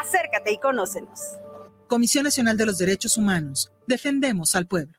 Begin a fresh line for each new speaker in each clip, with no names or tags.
acércate y conócenos.
Comisión Nacional de los Derechos Humanos. Defendemos al pueblo.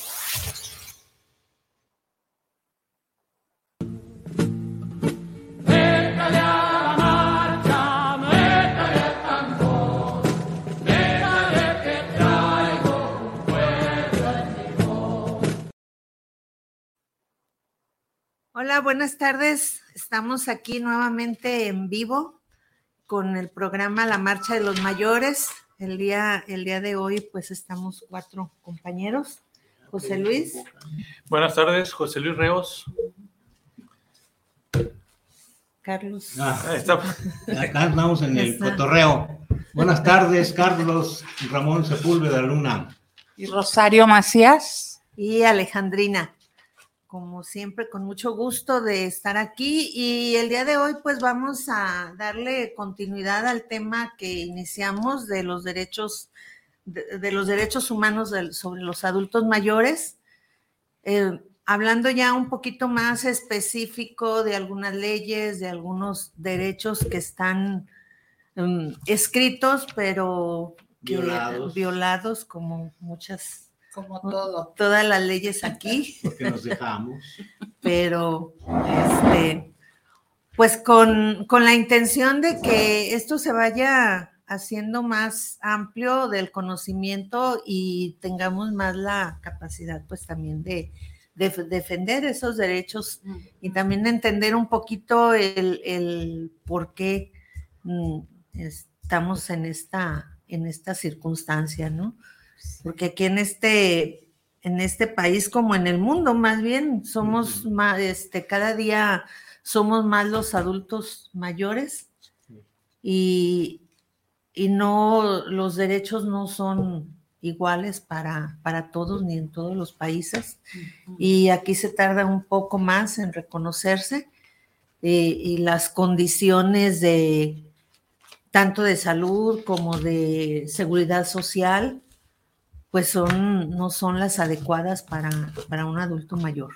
Hola, buenas tardes. Estamos aquí nuevamente en vivo con el programa La Marcha de los Mayores. El día, el día de hoy, pues estamos cuatro compañeros. José Luis.
Buenas tardes, José Luis Reos.
Carlos.
Ah, acá estamos en el cotorreo. Buenas tardes, Carlos Ramón Sepúlveda Luna.
Y Rosario Macías.
Y Alejandrina como siempre, con mucho gusto de estar aquí y el día de hoy pues vamos a darle continuidad al tema que iniciamos de los derechos, de, los derechos humanos sobre los adultos mayores, eh, hablando ya un poquito más específico de algunas leyes, de algunos derechos que están em, escritos, pero
violados.
violados como muchas
como todo.
Todas las leyes aquí.
Porque nos dejamos.
Pero, este, pues con, con la intención de que esto se vaya haciendo más amplio del conocimiento y tengamos más la capacidad, pues también de, defender esos derechos y también entender un poquito el, el por qué mm, estamos en esta, en esta circunstancia, ¿no? Porque aquí en este, en este país como en el mundo más bien, somos más, este, cada día somos más los adultos mayores y, y no, los derechos no son iguales para, para todos ni en todos los países. Y aquí se tarda un poco más en reconocerse eh, y las condiciones de tanto de salud como de seguridad social pues son, no son las adecuadas para, para un adulto mayor.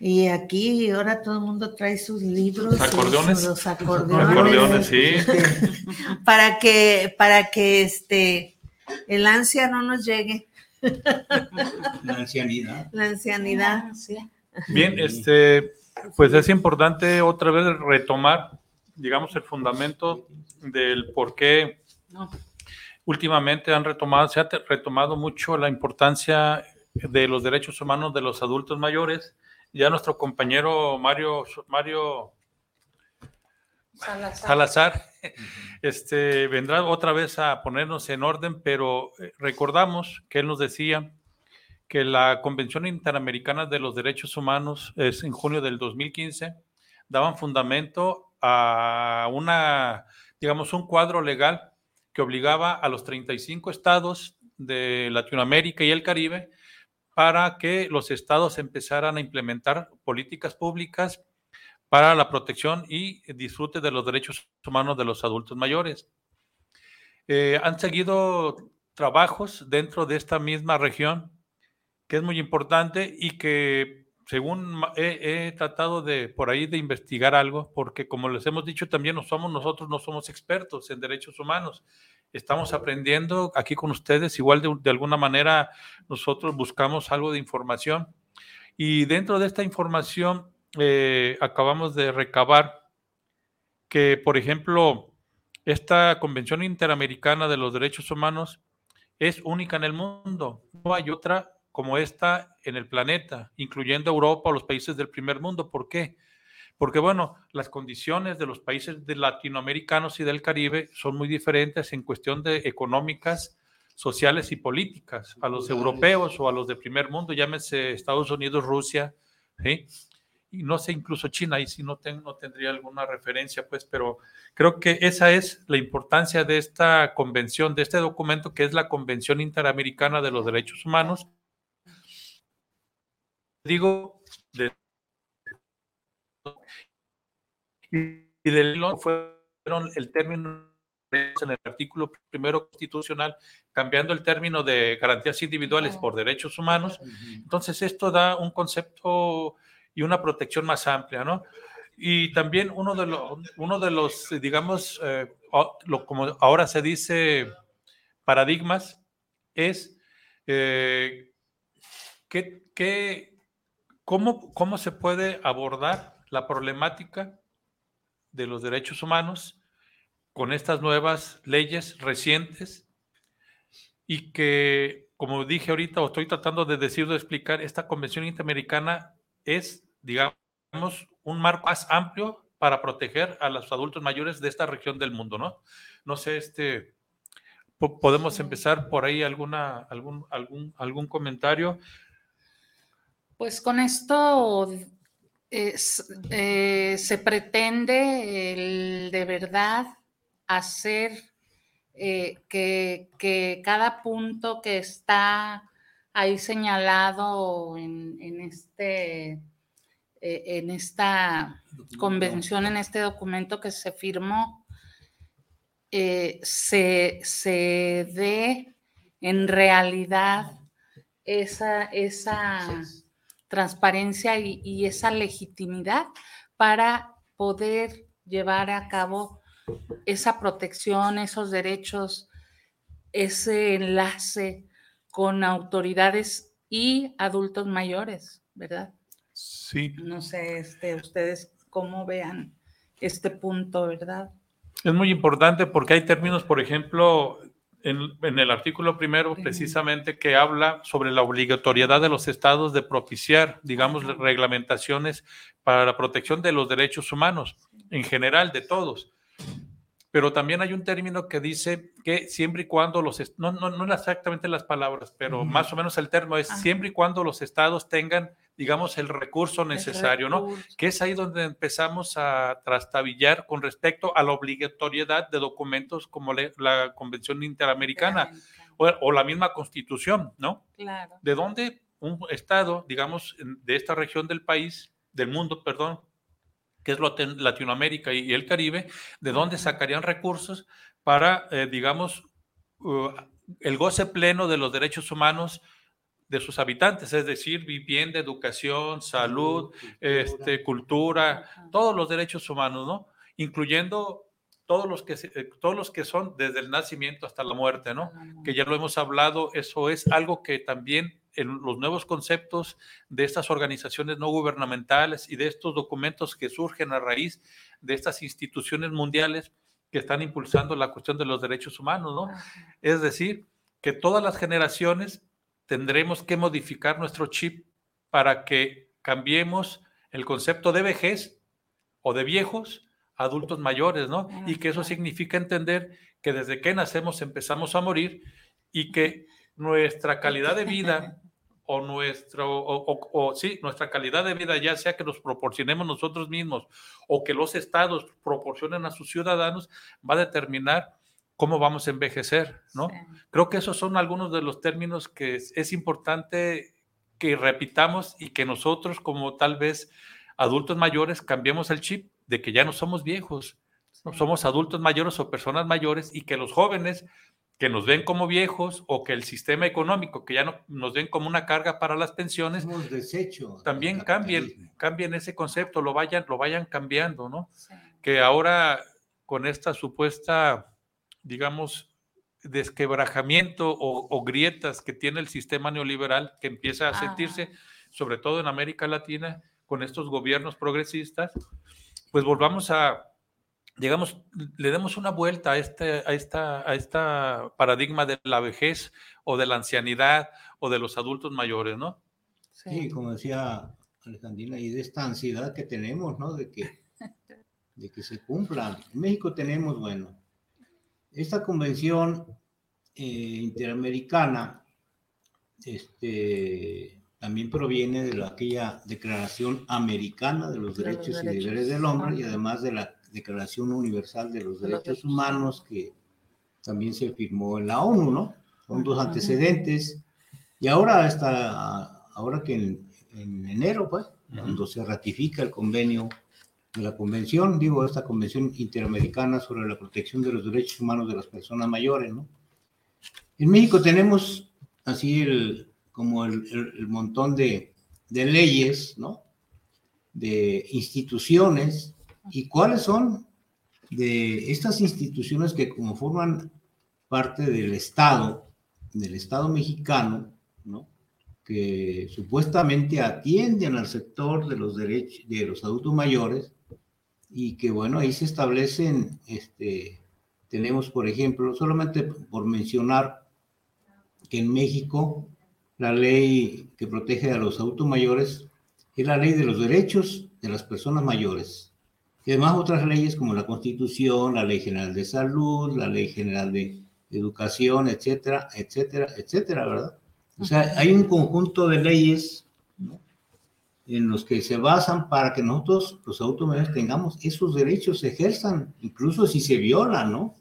Y aquí ahora todo el mundo trae sus libros.
Acordeones.
Los acordeones.
sí.
Este, para que, para que este, el ansia no nos llegue.
La ancianidad.
La ancianidad.
Bien, este, pues es importante otra vez retomar, digamos, el fundamento del por qué últimamente han retomado, se ha retomado mucho la importancia de los derechos humanos de los adultos mayores. Ya nuestro compañero Mario, Mario Salazar, este, vendrá otra vez a ponernos en orden, pero eh, recordamos que él nos decía que la Convención Interamericana de los Derechos Humanos es en junio del 2015 daban fundamento a una, digamos, un cuadro legal que obligaba a los 35 estados de Latinoamérica y el Caribe para que los estados empezaran a implementar políticas públicas para la protección y disfrute de los derechos humanos de los adultos mayores. Eh, han seguido trabajos dentro de esta misma región que es muy importante y que según he, tratado de por ahí de investigar algo, porque como les hemos dicho también no somos nosotros, no somos expertos en derechos humanos. Estamos aprendiendo aquí con ustedes, igual de, alguna manera nosotros buscamos algo de información y dentro de esta información eh, acabamos de recabar que, por ejemplo, esta Convención Interamericana de los Derechos Humanos es única en el mundo. No hay otra como esta en el planeta, incluyendo Europa o los países del primer mundo. ¿Por qué? Porque, bueno, las condiciones de los países de latinoamericanos y del Caribe son muy diferentes en cuestión de económicas, sociales y políticas a los europeos o a los de primer mundo, llámese Estados Unidos, Rusia, ¿sí? y no sé, incluso China, ahí sí no, no tendría alguna referencia, pues, pero creo que esa es la importancia de esta convención, de este documento que es la Convención Interamericana de los Derechos Humanos, digo, de, y del fueron el término en el artículo primero constitucional, cambiando el término de garantías individuales por derechos humanos. Entonces, esto da un concepto y una protección más amplia, ¿no? Y también uno de, los, uno de los, digamos, eh, lo, como ahora se dice, paradigmas, es eh, que, que ¿Cómo, se puede abordar la problemática de los derechos humanos con estas nuevas leyes recientes y que, como dije ahorita, o estoy tratando de decir, de explicar, esta Convención Interamericana es, digamos, un marco más amplio para proteger a los adultos mayores de esta región del mundo, ¿no? No sé, este, podemos empezar por ahí alguna, algún, algún, algún comentario.
Pues con esto eh, se pretende de verdad hacer eh, que, cada punto que está ahí señalado en, este, eh, en esta convención, en este documento que se firmó, se, se dé en realidad esa, esa transparencia y, esa legitimidad para poder llevar a cabo esa protección, esos derechos, ese enlace con autoridades y adultos mayores, ¿verdad?
Sí.
No sé, este, ustedes cómo vean este punto, ¿verdad?
Es muy importante porque hay términos, por ejemplo, en, el artículo primero, precisamente, que habla sobre la obligatoriedad de los estados de propiciar, digamos, reglamentaciones para la protección de los derechos humanos, en general, de todos. Pero también hay un término que dice que siempre y cuando los, no, no, no exactamente las palabras, pero más o menos el término es siempre y cuando los estados tengan digamos, el recurso necesario, ¿no? Que es ahí donde empezamos a trastabillar con respecto a la obligatoriedad de documentos como la Convención Interamericana o, la misma Constitución, ¿no?
Claro.
De dónde un Estado, digamos, de esta región del país, del mundo, perdón, que es Latinoamérica y, el Caribe, de dónde sacarían recursos para, eh, digamos, uh, el goce pleno de los derechos humanos de sus habitantes, es decir, vivienda, educación, salud, este, cultura, todos los derechos humanos, ¿no? Incluyendo todos los que eh, todos los que son desde el nacimiento hasta la muerte, ¿no? Que ya lo hemos hablado, eso es algo que también en los nuevos conceptos de estas organizaciones no gubernamentales y de estos documentos que surgen a raíz de estas instituciones mundiales que están impulsando la cuestión de los derechos humanos, ¿no? Es decir, que todas las generaciones tendremos que modificar nuestro chip para que cambiemos el concepto de vejez o de viejos a adultos mayores, ¿no? Y que eso significa entender que desde que nacemos empezamos a morir y que nuestra calidad de vida o nuestro o, sí, nuestra calidad de vida ya sea que nos proporcionemos nosotros mismos o que los estados proporcionen a sus ciudadanos va a determinar cómo vamos a envejecer, ¿no? Creo que esos son algunos de los términos que es, importante que repitamos y que nosotros como tal vez adultos mayores cambiemos el chip de que ya no somos viejos, no somos adultos mayores o personas mayores y que los jóvenes que nos ven como viejos o que el sistema económico, que ya no, nos ven como una carga para las pensiones, también cambien, cambien ese concepto, lo vayan, lo vayan cambiando, ¿no? Que ahora con esta supuesta, digamos, desquebrajamiento o, grietas que tiene el sistema neoliberal que empieza a sentirse, sobre todo en América Latina, con estos gobiernos progresistas, pues volvamos a, digamos, le demos una vuelta a este, a esta, a esta paradigma de la vejez o de la ancianidad o de los adultos mayores, ¿no?
Sí, como decía Alejandrina, y de esta ansiedad que tenemos, ¿no? De que, de que se cumpla. En México tenemos, bueno, esta convención eh, interamericana, este, también proviene de aquella Declaración Americana de los Derechos, y Deberes del Hombre y además de la Declaración Universal de los Derechos Humanos que también se firmó en la ONU, ¿no? Son dos antecedentes. Y ahora, está, ahora que en, enero, pues, cuando se ratifica el convenio de la convención, digo, esta convención interamericana sobre la protección de los derechos humanos de las personas mayores, ¿no? En México tenemos así el, como el, montón de, leyes, ¿no? De instituciones. ¿Y cuáles son? De estas instituciones que como forman parte del Estado, del Estado mexicano, ¿no? que supuestamente atienden al sector de los derechos de los adultos mayores y que bueno, ahí se establecen, este, tenemos por ejemplo, solamente por mencionar que en México la ley que protege a los adultos mayores es la ley de los derechos de las personas mayores. Y además otras leyes como la Constitución, la Ley General de Salud, la Ley General de Educación, etcétera, etcétera, etcétera, ¿verdad? O sea, hay un conjunto de leyes en los que se basan para que nosotros, los adultos mayores, tengamos esos derechos, se ejerzan, incluso si se violan, ¿no?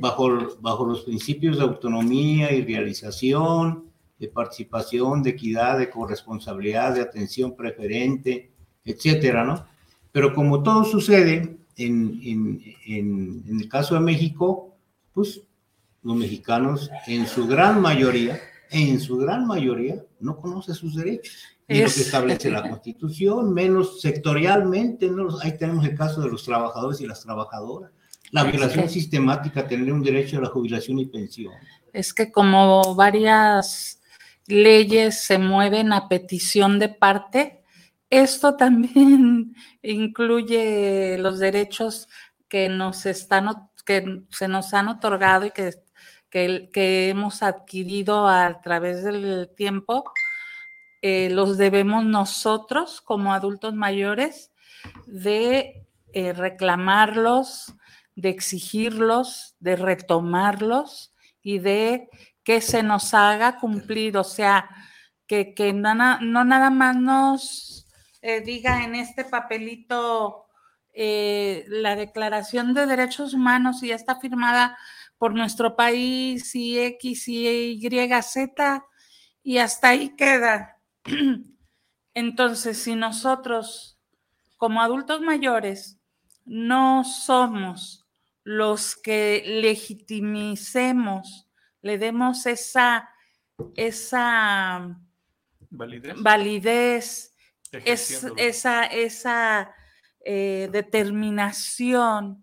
Bajo, bajo los principios de autonomía y realización, de participación, de equidad, de corresponsabilidad, de atención preferente, etcétera, ¿no? Pero como todo sucede en, en, en, en, el caso de México, pues los mexicanos en su gran mayoría, en su gran mayoría, no conocen sus derechos. Ni lo que establece la Constitución, menos sectorialmente, ¿no? ahí tenemos el caso de los trabajadores y las trabajadoras. La violación sistemática, tener un derecho a la jubilación y pensión.
Es que como varias leyes se mueven a petición de parte. Esto también incluye los derechos que nos están que se nos han otorgado y que, que, hemos adquirido a través del tiempo. Eh, los debemos nosotros como adultos mayores de eh, reclamarlos, de exigirlos, de retomarlos y de que se nos haga cumplir, o sea, que, no, nada más nos eh, diga en este papelito eh, la Declaración de Derechos Humanos y ya está firmada por nuestro país y X y Y, Z, y hasta ahí queda. Entonces, si nosotros, como adultos mayores, no somos los que legitimicemos le demos esa, esa validez, esa, esa eh, determinación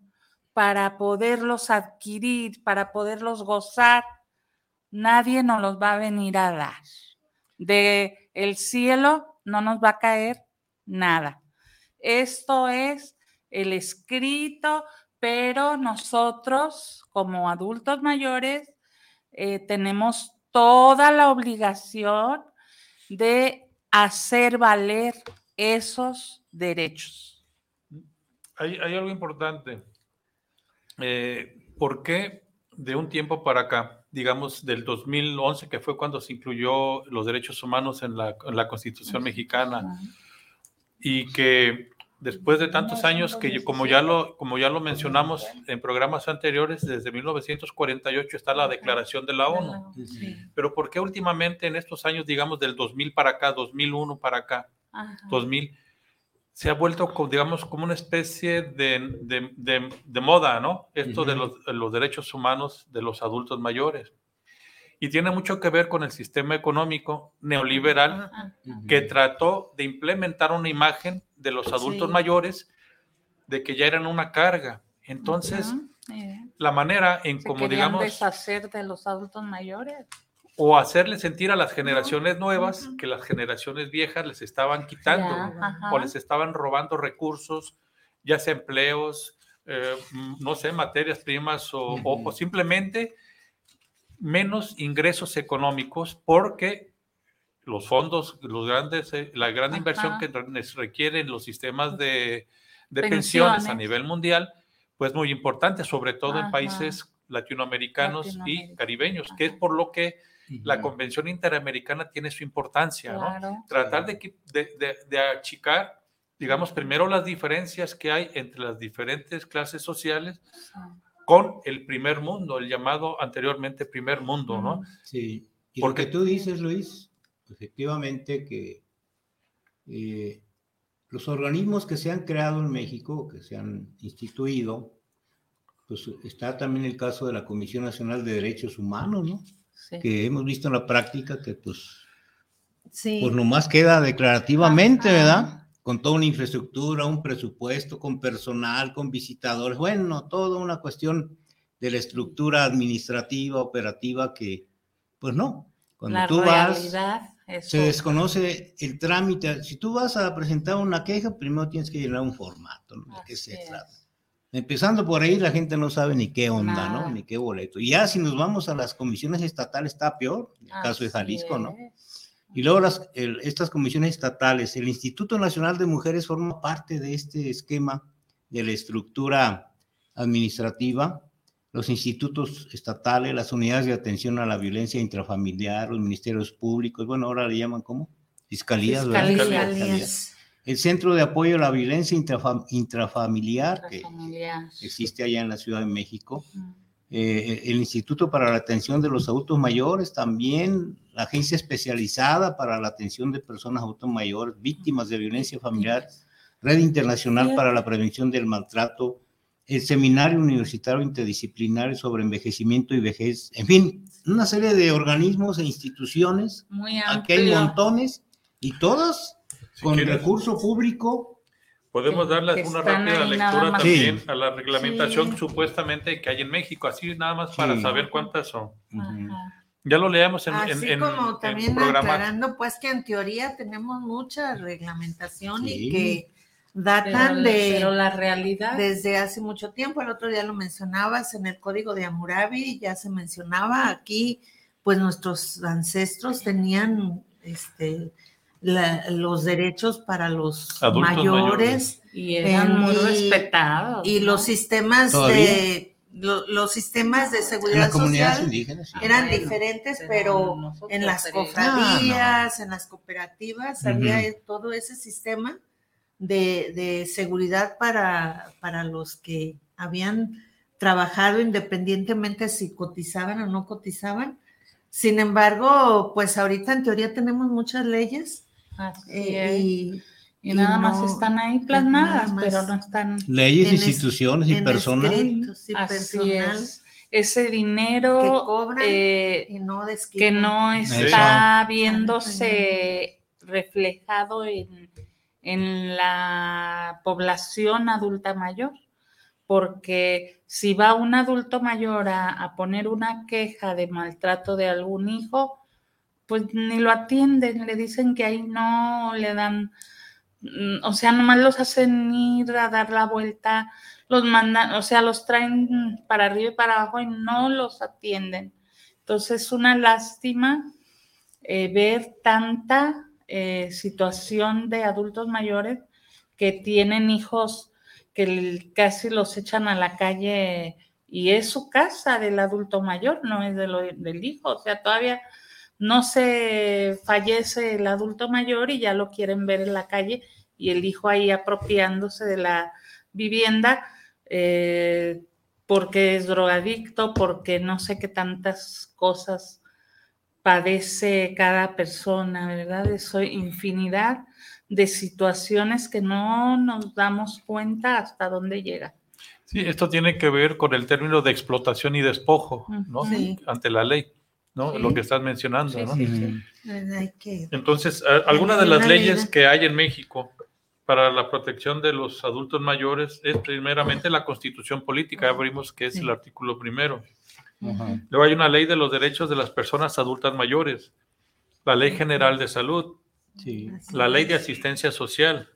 para poderlos adquirir, para poderlos gozar, nadie nos los va a venir a dar. De el cielo no nos va a caer nada. Esto es el escrito, pero nosotros como adultos mayores eh, tenemos toda la obligación de hacer valer esos derechos.
Hay, algo importante. Eh, ¿Por qué de un tiempo para acá, digamos del 2011, que fue cuando se incluyó los derechos humanos en la, en la Constitución mexicana, y que después de tantos años que como ya lo como ya lo mencionamos en programas anteriores desde 1948 está la declaración de la ONU. Pero por qué últimamente en estos años digamos del 2000 para acá 2001 para acá 2000 se ha vuelto, digamos, como una especie de, moda, ¿no? Esto de, los, derechos humanos de los adultos mayores. Y tiene mucho que ver con el sistema económico neoliberal que trató de implementar una imagen de los adultos mayores de que ya eran una carga. Entonces, la manera en como, digamos...
deshacer de los adultos mayores.
o hacerle sentir a las generaciones nuevas que las generaciones viejas les estaban quitando o les estaban robando recursos, ya sea empleos, eh, no sé, materias primas o, simplemente menos ingresos económicos porque los fondos, los grandes, eh, la gran inversión que requieren los sistemas de, pensiones. a nivel mundial, pues muy importante, sobre todo en países latinoamericanos y caribeños, que es por lo que la Convención Interamericana tiene su importancia, ¿no? Tratar de, de, achicar, digamos, primero las diferencias que hay entre las diferentes clases sociales con el primer mundo, el llamado anteriormente primer mundo, ¿no?
Sí, y Porque tú dices, Luis, efectivamente que eh, los organismos que se han creado en México, que se han instituido, pues está también el caso de la Comisión Nacional de Derechos Humanos, ¿no? que hemos visto en la práctica que pues, sí. pues nomás queda declarativamente, ¿verdad? Con toda una infraestructura, un presupuesto, con personal, con visitadores, bueno, toda una cuestión de la estructura administrativa, operativa que, pues no, cuando tú vas, se desconoce el trámite. Si tú vas a presentar una queja, primero tienes que llenar un formato, ¿no? ¿De qué se trata? Empezando por ahí, la gente no sabe ni qué onda, ¿no? Ni qué boleto. Y ya si nos vamos a las comisiones estatales, está peor, el caso de Jalisco, ¿no? Y luego las, estas comisiones estatales, el Instituto Nacional de Mujeres forma parte de este esquema de la estructura administrativa, los institutos estatales, las unidades de atención a la violencia intrafamiliar, los ministerios públicos, bueno, ahora le llaman ¿cómo? Fiscalías, Fiscalías. El Centro de Apoyo a la Violencia Intrafamiliar, que existe allá en la Ciudad de México, eh, el Instituto para la Atención de los Adultos Mayores, también la Agencia Especializada para la Atención de Personas Adultos Mayores, Víctimas de Violencia Familiar, Red Internacional para la Prevención del Maltrato, el Seminario Universitario Interdisciplinario sobre Envejecimiento y Vejez, en fin, una serie de organismos e instituciones, aquí hay montones, y todas con recurso público.
Podemos darles una rápida lectura también a la reglamentación supuestamente que hay en México, así nada más para saber cuántas son. Ya lo leemos en,
Así
en,
como también aclarando, pues que en teoría tenemos mucha reglamentación y que datan de
pero la realidad.
desde hace mucho tiempo. El otro día lo mencionabas en el código de Hammurabi, ya se mencionaba aquí, pues nuestros ancestros tenían este los derechos para los mayores,
y eran muy respetados
y los sistemas de los sistemas de seguridad social eran diferentes pero, en las cofradías en las cooperativas había todo ese sistema de, de seguridad para, para los que habían trabajado independientemente si cotizaban o no cotizaban sin embargo, pues ahorita en teoría tenemos muchas leyes
eh, y, nada más están ahí plasmadas, pero no están.
Leyes, instituciones y personas.
Así es. Ese dinero que, eh, no, que no está viéndose reflejado en, en la población adulta mayor porque si va un adulto mayor a, a, poner una queja de maltrato de algún hijo, pues ni lo atienden, le dicen que ahí no le dan, mm, o sea, nomás los hacen ir a dar la vuelta, los mandan, o sea, los traen para arriba y para abajo y no los atienden. Entonces es una lástima eh, ver tanta eh, situación de adultos mayores que tienen hijos que casi los echan a la calle y es su casa del adulto mayor, no es de lo, del hijo, o sea, todavía no se fallece el adulto mayor y ya lo quieren ver en la calle y el hijo ahí apropiándose de la vivienda eh, porque es drogadicto, porque no sé qué tantas cosas padece cada persona, ¿verdad? Eso infinidad de situaciones que no nos damos cuenta hasta dónde llega.
Sí, esto tiene que ver con el término de explotación y despojo, ¿no?
Sí.
Ante la ley, ¿no?
Sí.
Lo que estás mencionando, ¿no?
Hay que-
Entonces, a- algunas de las leyes
ley.
que hay en México para la protección de los adultos mayores es primeramente la constitución política, ya vimos que es el artículo primero. Luego hay una ley de los derechos de las personas adultas mayores, la ley general de salud,
Sí.
la ley de asistencia social,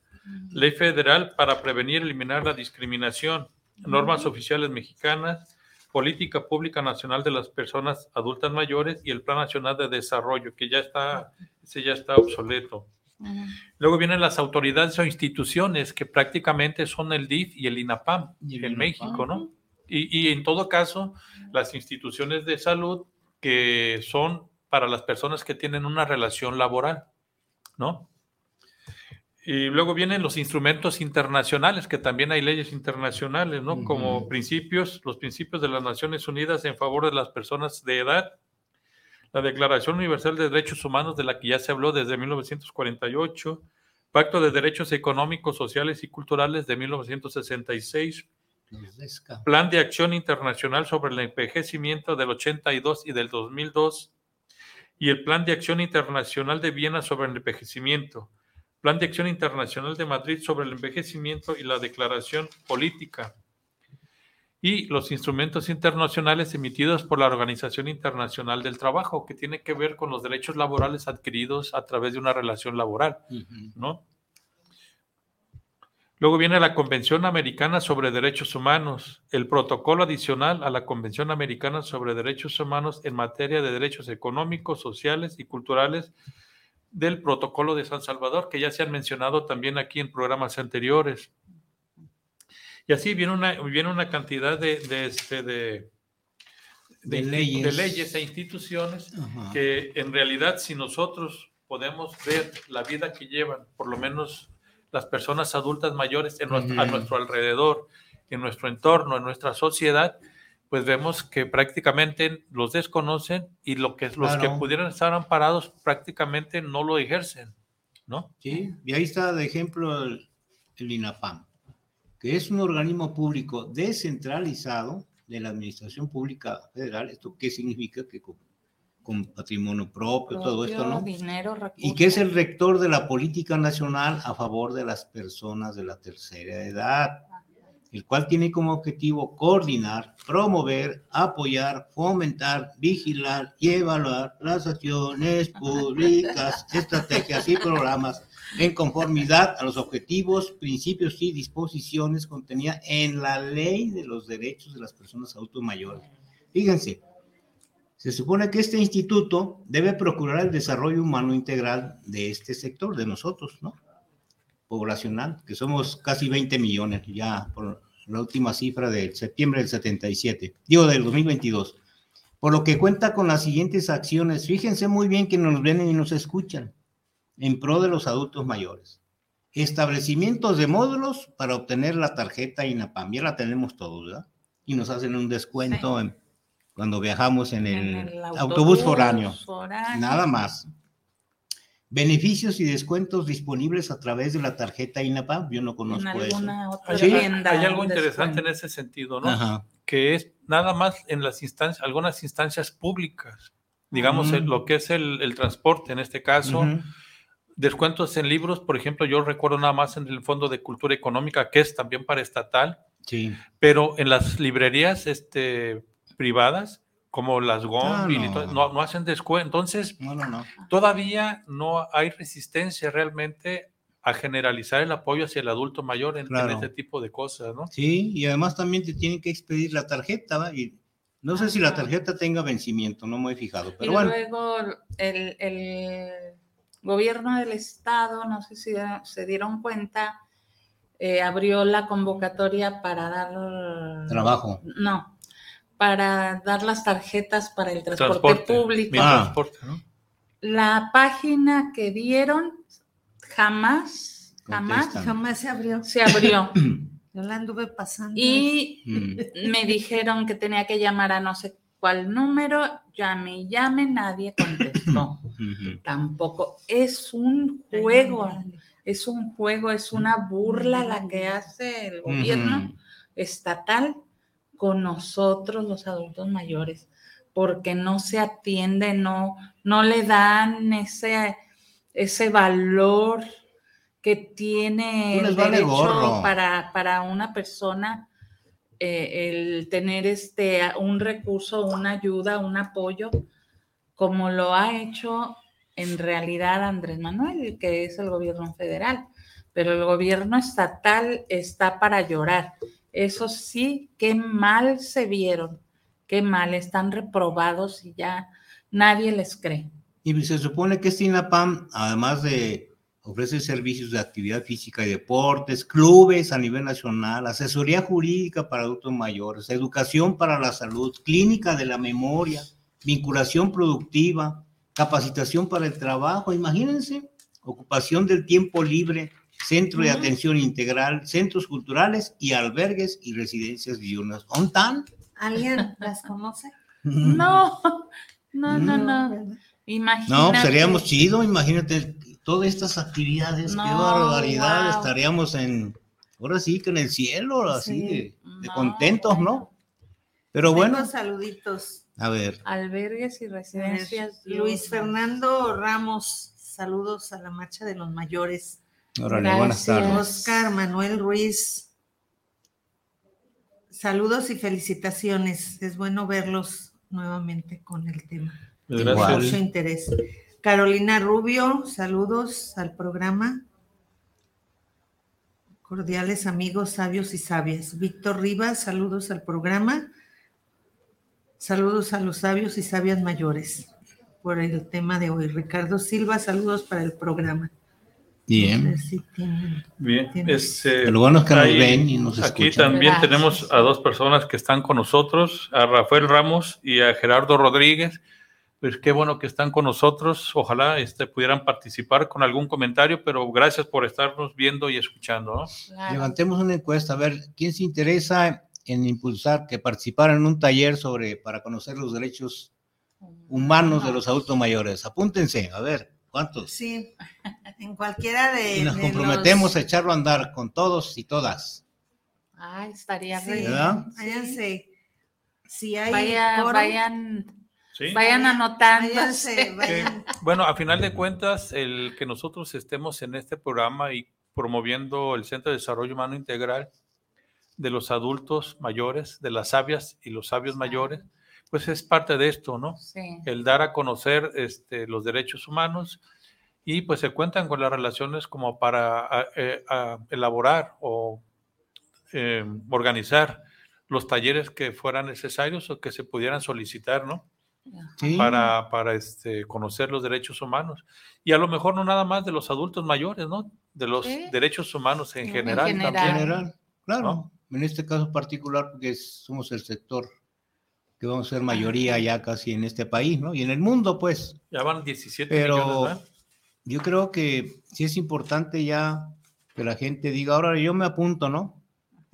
ley federal para prevenir y eliminar la discriminación, normas oficiales mexicanas, política pública nacional de las personas adultas mayores y el plan nacional de desarrollo, que ya está, ese ya está obsoleto. Luego vienen las autoridades o instituciones que prácticamente son el DIF y el INAPAM
Y el
en
INAPAM.
México, ¿no? Y, y en todo caso, las instituciones de salud que son para las personas que tienen una relación laboral, ¿no? Y luego vienen los instrumentos internacionales, que también hay leyes internacionales, ¿no? Como principios, los principios de las Naciones Unidas en favor de las personas de edad, la Declaración Universal de Derechos Humanos, de la que ya se habló desde 1948, Pacto de Derechos Económicos, Sociales y Culturales de 1966,
Los desca-
Plan de Acción Internacional sobre el Envejecimiento del 82 y del 2002 y el Plan de Acción Internacional de Viena sobre el Envejecimiento, Plan de Acción Internacional de Madrid sobre el Envejecimiento y la Declaración Política y los instrumentos internacionales emitidos por la Organización Internacional del Trabajo, que tiene que ver con los derechos laborales adquiridos a través de una relación laboral. ¿no? Luego viene la Convención Americana sobre Derechos Humanos, el protocolo adicional a la Convención Americana sobre Derechos Humanos en materia de derechos económicos, sociales y culturales del Protocolo de San Salvador, que ya se han mencionado también aquí en programas anteriores. Y así viene una, viene una cantidad de, de, este, de,
leyes.
de leyes e instituciones
Ajá.
que en realidad si nosotros podemos ver la vida que llevan, por lo menos las personas adultas mayores en nuestro- a nuestro alrededor, en nuestro entorno, en nuestra sociedad, pues vemos que prácticamente los desconocen y lo que, los que pudieran estar amparados prácticamente no lo ejercen, ¿no?
Sí, y ahí está de ejemplo el, el INAPAM, que es un organismo público descentralizado de la Administración Pública Federal. ¿Esto qué significa? Que con, patrimonio propio, todo esto, ¿no?
Dinero,
Y que es el rector de la política nacional a favor de las personas de la tercera edad, el cual tiene como objetivo coordinar, promover, apoyar, fomentar, vigilar y evaluar las acciones públicas, estrategias y programas en conformidad a los objetivos, principios y disposiciones contenidas en la ley de los derechos de las personas adultos mayores. Fíjense, se supone que este instituto debe procurar el desarrollo humano integral de este sector, de nosotros, ¿no? Poblacional, que somos casi 20 millones ya por la última cifra de septiembre del 77, digo del 2022. Por lo que cuenta con las siguientes acciones. Fíjense muy bien que nos ven y nos escuchan en pro de los adultos mayores. Establecimientos de módulos para obtener la tarjeta INAPAM. Ya la tenemos todos, ¿verdad? Y nos hacen un descuento en- cuando viajamos en el,
En el
autobús foráneo.
foráneo.
Nada más. Beneficios y descuentos disponibles a través de la tarjeta INAPAM. Yo no
En
conozco eso.
alguna otra
Hay,
tienda.
hay algo interesante en ese sentido, ¿no?
Ajá.
que es nada más en las instancias, algunas instancias públicas, digamos,
Mm.
lo que es el, el transporte en este caso, descuentos en libros, por ejemplo, yo recuerdo nada más en el Fondo de Cultura Económica, que es también para estatal,
Sí.
pero en las librerías este, privadas, como las GOM,
Ah,
y
no.
to- no, no hacen descuento. Entonces,
No, no, no.
todavía no hay resistencia realmente a generalizar el apoyo hacia el adulto mayor en, este tipo de cosas, ¿no?
Sí, y además también te tienen que expedir la tarjeta, ¿va? Y no sé si la tarjeta tenga vencimiento, no me he fijado,
Y
pero bueno.
luego el, el gobierno del estado, no sé si se dieron cuenta, eh, abrió la convocatoria para dar
Trabajo.
No, para dar las tarjetas para el transporte,
Transporte,
público.
Ah.
transporte, ¿no?
La página que dieron jamás, jamás
Contestan.
Jamás se abrió.
se abrió.
Yo la anduve pasando.
y
Mm.
me dijeron que tenía que llamar a no sé ¿Cuál número? Llame y llame, nadie contestó. Tampoco. Es un juego, es un juego, es una burla la que hace el gobierno estatal con nosotros, los adultos mayores, porque no se atiende, no, no le dan ese, ese valor que tiene el derecho para, para una persona eh, el tener este, un recurso, una ayuda, un apoyo, como lo ha hecho en realidad Andrés Manuel, que es el gobierno federal, pero el gobierno estatal está para llorar. Eso sí, qué mal se vieron, qué mal, están reprobados y ya nadie les cree.
Y se supone que SINAPAM, además de ofrece servicios de actividad física y deportes, clubes a nivel nacional, asesoría jurídica para adultos mayores, educación para la salud, clínica de la memoria, vinculación productiva, capacitación para el trabajo, imagínense, ocupación del tiempo libre, centro de atención integral, centros culturales y albergues y residencias diurnas. ¿Ontan?
¿Alguien las conoce?
No, no, no, no.
Imagínate. No, pues seríamos chido, imagínate todas estas actividades, qué barbaridad, estaríamos en, ahora sí que en el cielo, así de, contentos, ¿no? Pero bueno.
saluditos.
A ver.
Albergues y residencias.
Luis Fernando Ramos, saludos a la marcha de los mayores.
Órale, buenas tardes.
Oscar Manuel Ruiz, saludos y felicitaciones. Es bueno verlos nuevamente con el tema.
Gracias.
Mucho interés. Carolina Rubio, saludos al programa. Cordiales amigos sabios y sabias. Víctor Rivas, saludos al programa. Saludos a los sabios y sabias mayores por el tema de hoy. Ricardo Silva, saludos para el programa.
Bien.
Bien.
Este, Lo bueno es que nos ven y nos escuchan.
Aquí también tenemos a dos personas que están con nosotros, a Rafael Ramos y a Gerardo Rodríguez pues qué bueno que están con nosotros. Ojalá este, pudieran participar con algún comentario, pero gracias por estarnos viendo y escuchando.
Levantemos una encuesta, a ver, ¿quién se interesa en impulsar que participaran en un taller sobre para conocer los derechos humanos de los adultos mayores? Apúntense, a ver, ¿cuántos?
Sí, en cualquiera de.
Y nos comprometemos a echarlo a andar con todos y todas.
Ay, estaría
sí, Váyanse. Si hay
vayan Vayan anotando.
Bueno, a final de cuentas, el que nosotros estemos en este programa y promoviendo el Centro de Desarrollo Humano Integral de los adultos mayores, de las sabias y los sabios mayores, pues es parte de esto, ¿no? El dar a conocer este, los derechos humanos y pues se cuentan con las relaciones como para eh, elaborar o eh, organizar los talleres que fueran necesarios o que se pudieran solicitar, ¿no? para, para este, conocer los derechos humanos. Y a lo mejor no nada más de los adultos mayores, ¿no? De los derechos humanos en, general,
en general. claro. En este caso particular, porque somos el sector que vamos a ser mayoría ya casi en este país, ¿no? Y en el mundo, pues.
Ya van 17
Pero yo creo que sí es importante ya que la gente diga, ahora yo me apunto, ¿no?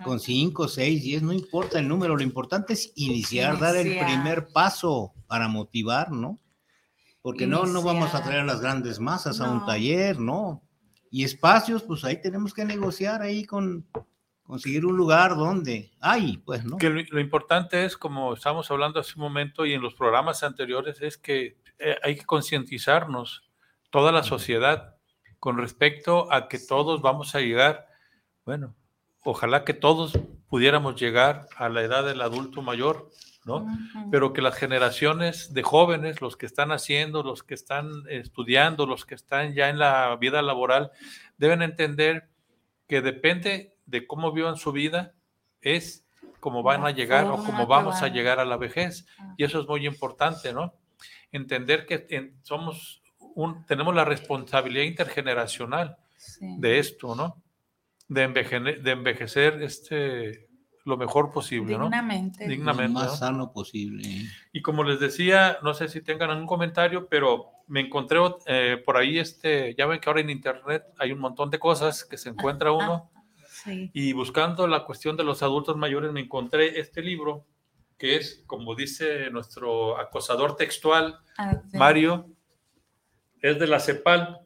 Con 5, 6, 10, no importa el número, lo importante es iniciar, dar el primer paso para motivar, ¿no? Porque no, no vamos a traer las grandes masas a un taller, ¿no? Y espacios, pues ahí tenemos que negociar ahí con conseguir un lugar donde hay, pues, ¿no?
Que lo, importante es, como estamos hablando hace un momento y en los programas anteriores, es que eh, hay que concientizarnos, toda la sociedad, con respecto a que todos vamos a llegar, bueno, ojalá que todos pudiéramos llegar a la edad del adulto mayor ¿no? Pero que las generaciones de jóvenes, los que están haciendo, los que están estudiando, los que están ya en la vida laboral, deben entender que depende de cómo vivan su vida, es cómo van a llegar o cómo vamos a llegar a la vejez. Y eso es muy importante, ¿no? Entender que somos un, tenemos la responsabilidad intergeneracional de esto, ¿no? De, de envejecer este, lo mejor posible,
Dignamente.
¿no? Dignamente.
Lo más sano posible.
Y como les decía, no sé si tengan algún comentario, pero me encontré eh, por ahí, este, ya ven que ahora en Internet hay un montón de cosas que se encuentra uno. Sí. Y buscando la cuestión de los adultos mayores, me encontré este libro que es, como dice nuestro acosador textual,
Ah, sí.
Mario, es de la CEPAL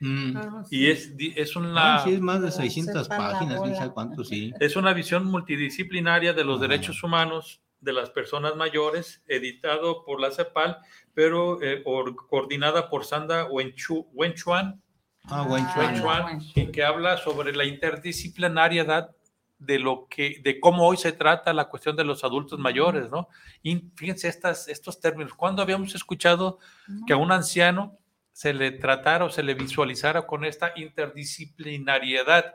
Mm.
Ah,
y es, es una...
Ah, sí, es más de
Se
600
sepa la
páginas,
bola.
sabe cuánto, sí.
Es una visión multidisciplinaria de los
Ajá.
derechos humanos de las personas mayores, editado por la CEPAL, pero eh, or- coordinada por Sandra Wenchu- Wenchuan,
Ah,
Ah,
chuan.
Bueno.
y que habla sobre la interdisciplinariedad de lo que, de cómo hoy se trata la cuestión de los adultos mayores, ¿no? Y fíjense estas, estos términos. ¿Cuándo habíamos escuchado que a un anciano se le tratara o se le visualizara con esta interdisciplinariedad,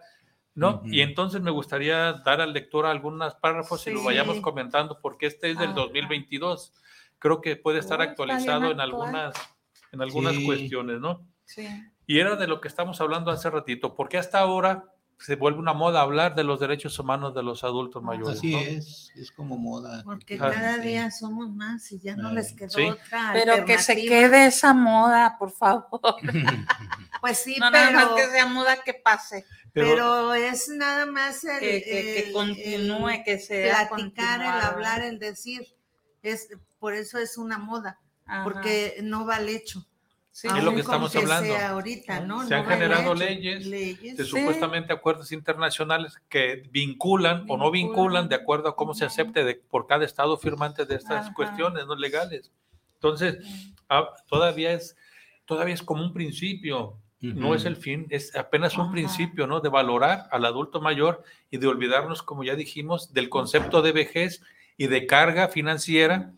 ¿no?
Ujú.
Y entonces me gustaría dar al lector algunos párrafos y lo
Sí.
vayamos comentando porque este es del
Ah,
2022. Creo que puede estar actualizado en
actual.
algunas, en algunas
Sí.
cuestiones, ¿no?
Sí.
Y era de lo que estamos hablando hace ratito, porque hasta ahora se vuelve una moda hablar de los derechos humanos de los adultos mayores.
Así
¿no?
es, es como moda.
Porque
Ah,
cada
sí.
día somos más y ya no
Ay,
les quedó
sí.
otra.
Pero que se quede esa moda, por favor.
Pues sí,
no nada más
pero,
que sea moda que pase,
Pero,
pero es nada más el,
que, que- que
el-
continúe,
el
que sea
platicar, el hablar, el decir. Es, por eso es una moda,
Ajá.
porque no va al hecho.
Sí,
Es lo que estamos hablando.
sea ahorita, ¿no?
Se han
No
generado leyes
Leyes.
de
Sí.
supuestamente acuerdos internacionales que vinculan o no
Vinculan.
vinculan de acuerdo a cómo se acepte de- por cada estado firmante de estas
Ajá.
cuestiones no legales. Entonces, ah, todavía es todavía es como un principio, no
Ujú.
es el fin, es apenas un
Ajá.
principio, ¿no? De valorar al adulto mayor y de olvidarnos, como ya dijimos, del concepto de vejez y de carga financiera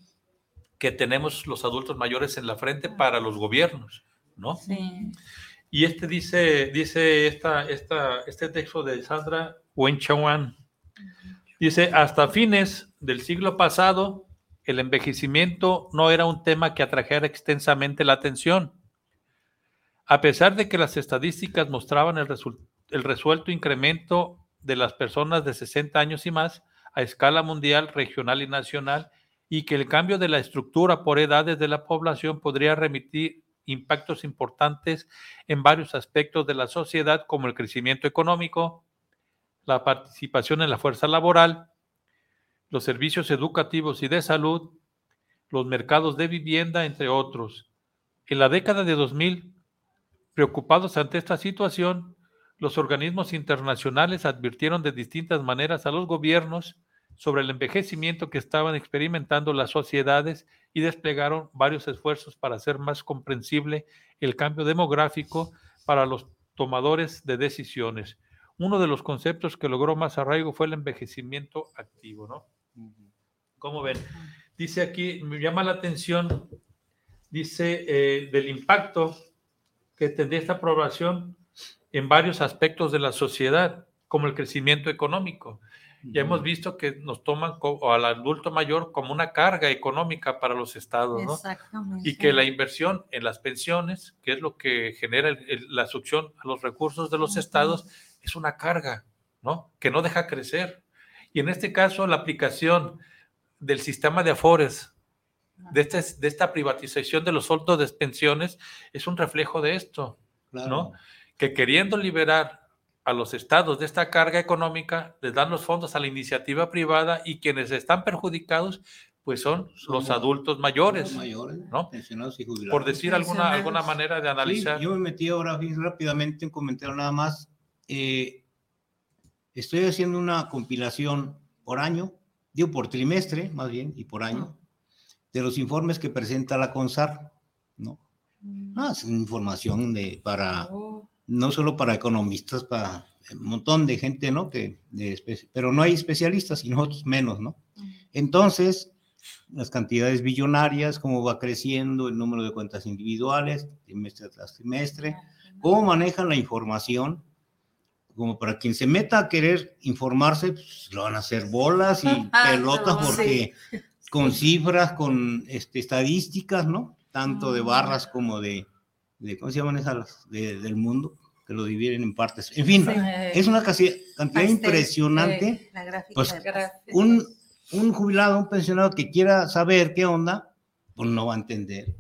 que tenemos los adultos mayores en la frente para los gobiernos, ¿no?
Sí.
Y este dice, dice esta, esta, este texto de Sandra Wenchawan, dice, hasta fines del siglo pasado, el envejecimiento no era un tema que atrajera extensamente la atención. A pesar de que las estadísticas mostraban el, el resuelto incremento de las personas de 60 años y más a escala mundial, regional y nacional, y que el cambio de la estructura por edades de la población podría remitir impactos importantes en varios aspectos de la sociedad, como el crecimiento económico, la participación en la fuerza laboral, los servicios educativos y de salud, los mercados de vivienda, entre otros. En la década de 2000, preocupados ante esta situación, los organismos internacionales advirtieron de distintas maneras a los gobiernos sobre el envejecimiento que estaban experimentando las sociedades y desplegaron varios esfuerzos para hacer más comprensible el cambio demográfico para los tomadores de decisiones. Uno de los conceptos que logró más arraigo fue el envejecimiento activo, ¿no? ¿Cómo ven? Dice aquí, me llama la atención, dice eh, del impacto que tendría esta aprobación en varios aspectos de la sociedad, como el crecimiento económico. Ya hemos visto que nos toman co- al adulto mayor como una carga económica para los estados, ¿no?
Exactamente.
Y que la inversión en las pensiones, que es lo que genera el- el- la succión a los recursos de los estados, es una carga, ¿no? Que no deja crecer. Y en este caso, la aplicación del sistema de afores, de, este- de esta privatización de los fondos de pensiones, es un reflejo de esto,
Claro.
¿no? Que queriendo liberar a los estados de esta carga económica, les dan los fondos a la iniciativa privada y quienes están perjudicados, pues son los adultos mayores,
mayores,
¿no?
pensionados y jubilados.
por decir alguna, alguna manera de
Sí,
analizar.
yo me metí ahora bien rápidamente un comentario nada más. Eh, estoy haciendo una compilación por año, digo por trimestre más bien y por año, de los informes que presenta la CONSAR, ¿no? Ah, es información de, para,
Oh,
no solo para economistas, para un montón de gente, ¿no? Que, de pero no hay especialistas y nosotros menos, ¿no? Entonces, las cantidades billonarias, cómo va creciendo el número de cuentas individuales, trimestre tras trimestre, cómo manejan la información, como para quien se meta a querer informarse, pues, lo van a hacer bolas y pelotas
Sí.
porque con cifras, con este, estadísticas, ¿no? Tanto de
Mm.
barras como de, de ¿cómo se llaman esas? De- del mundo, que lo dividen en partes. En fin,
Sí.
es una cantidad
Pastel,
impresionante.
La gráfica
Pues,
gracias.
Un, un jubilado, un pensionado que quiera saber qué onda, pues no va a entender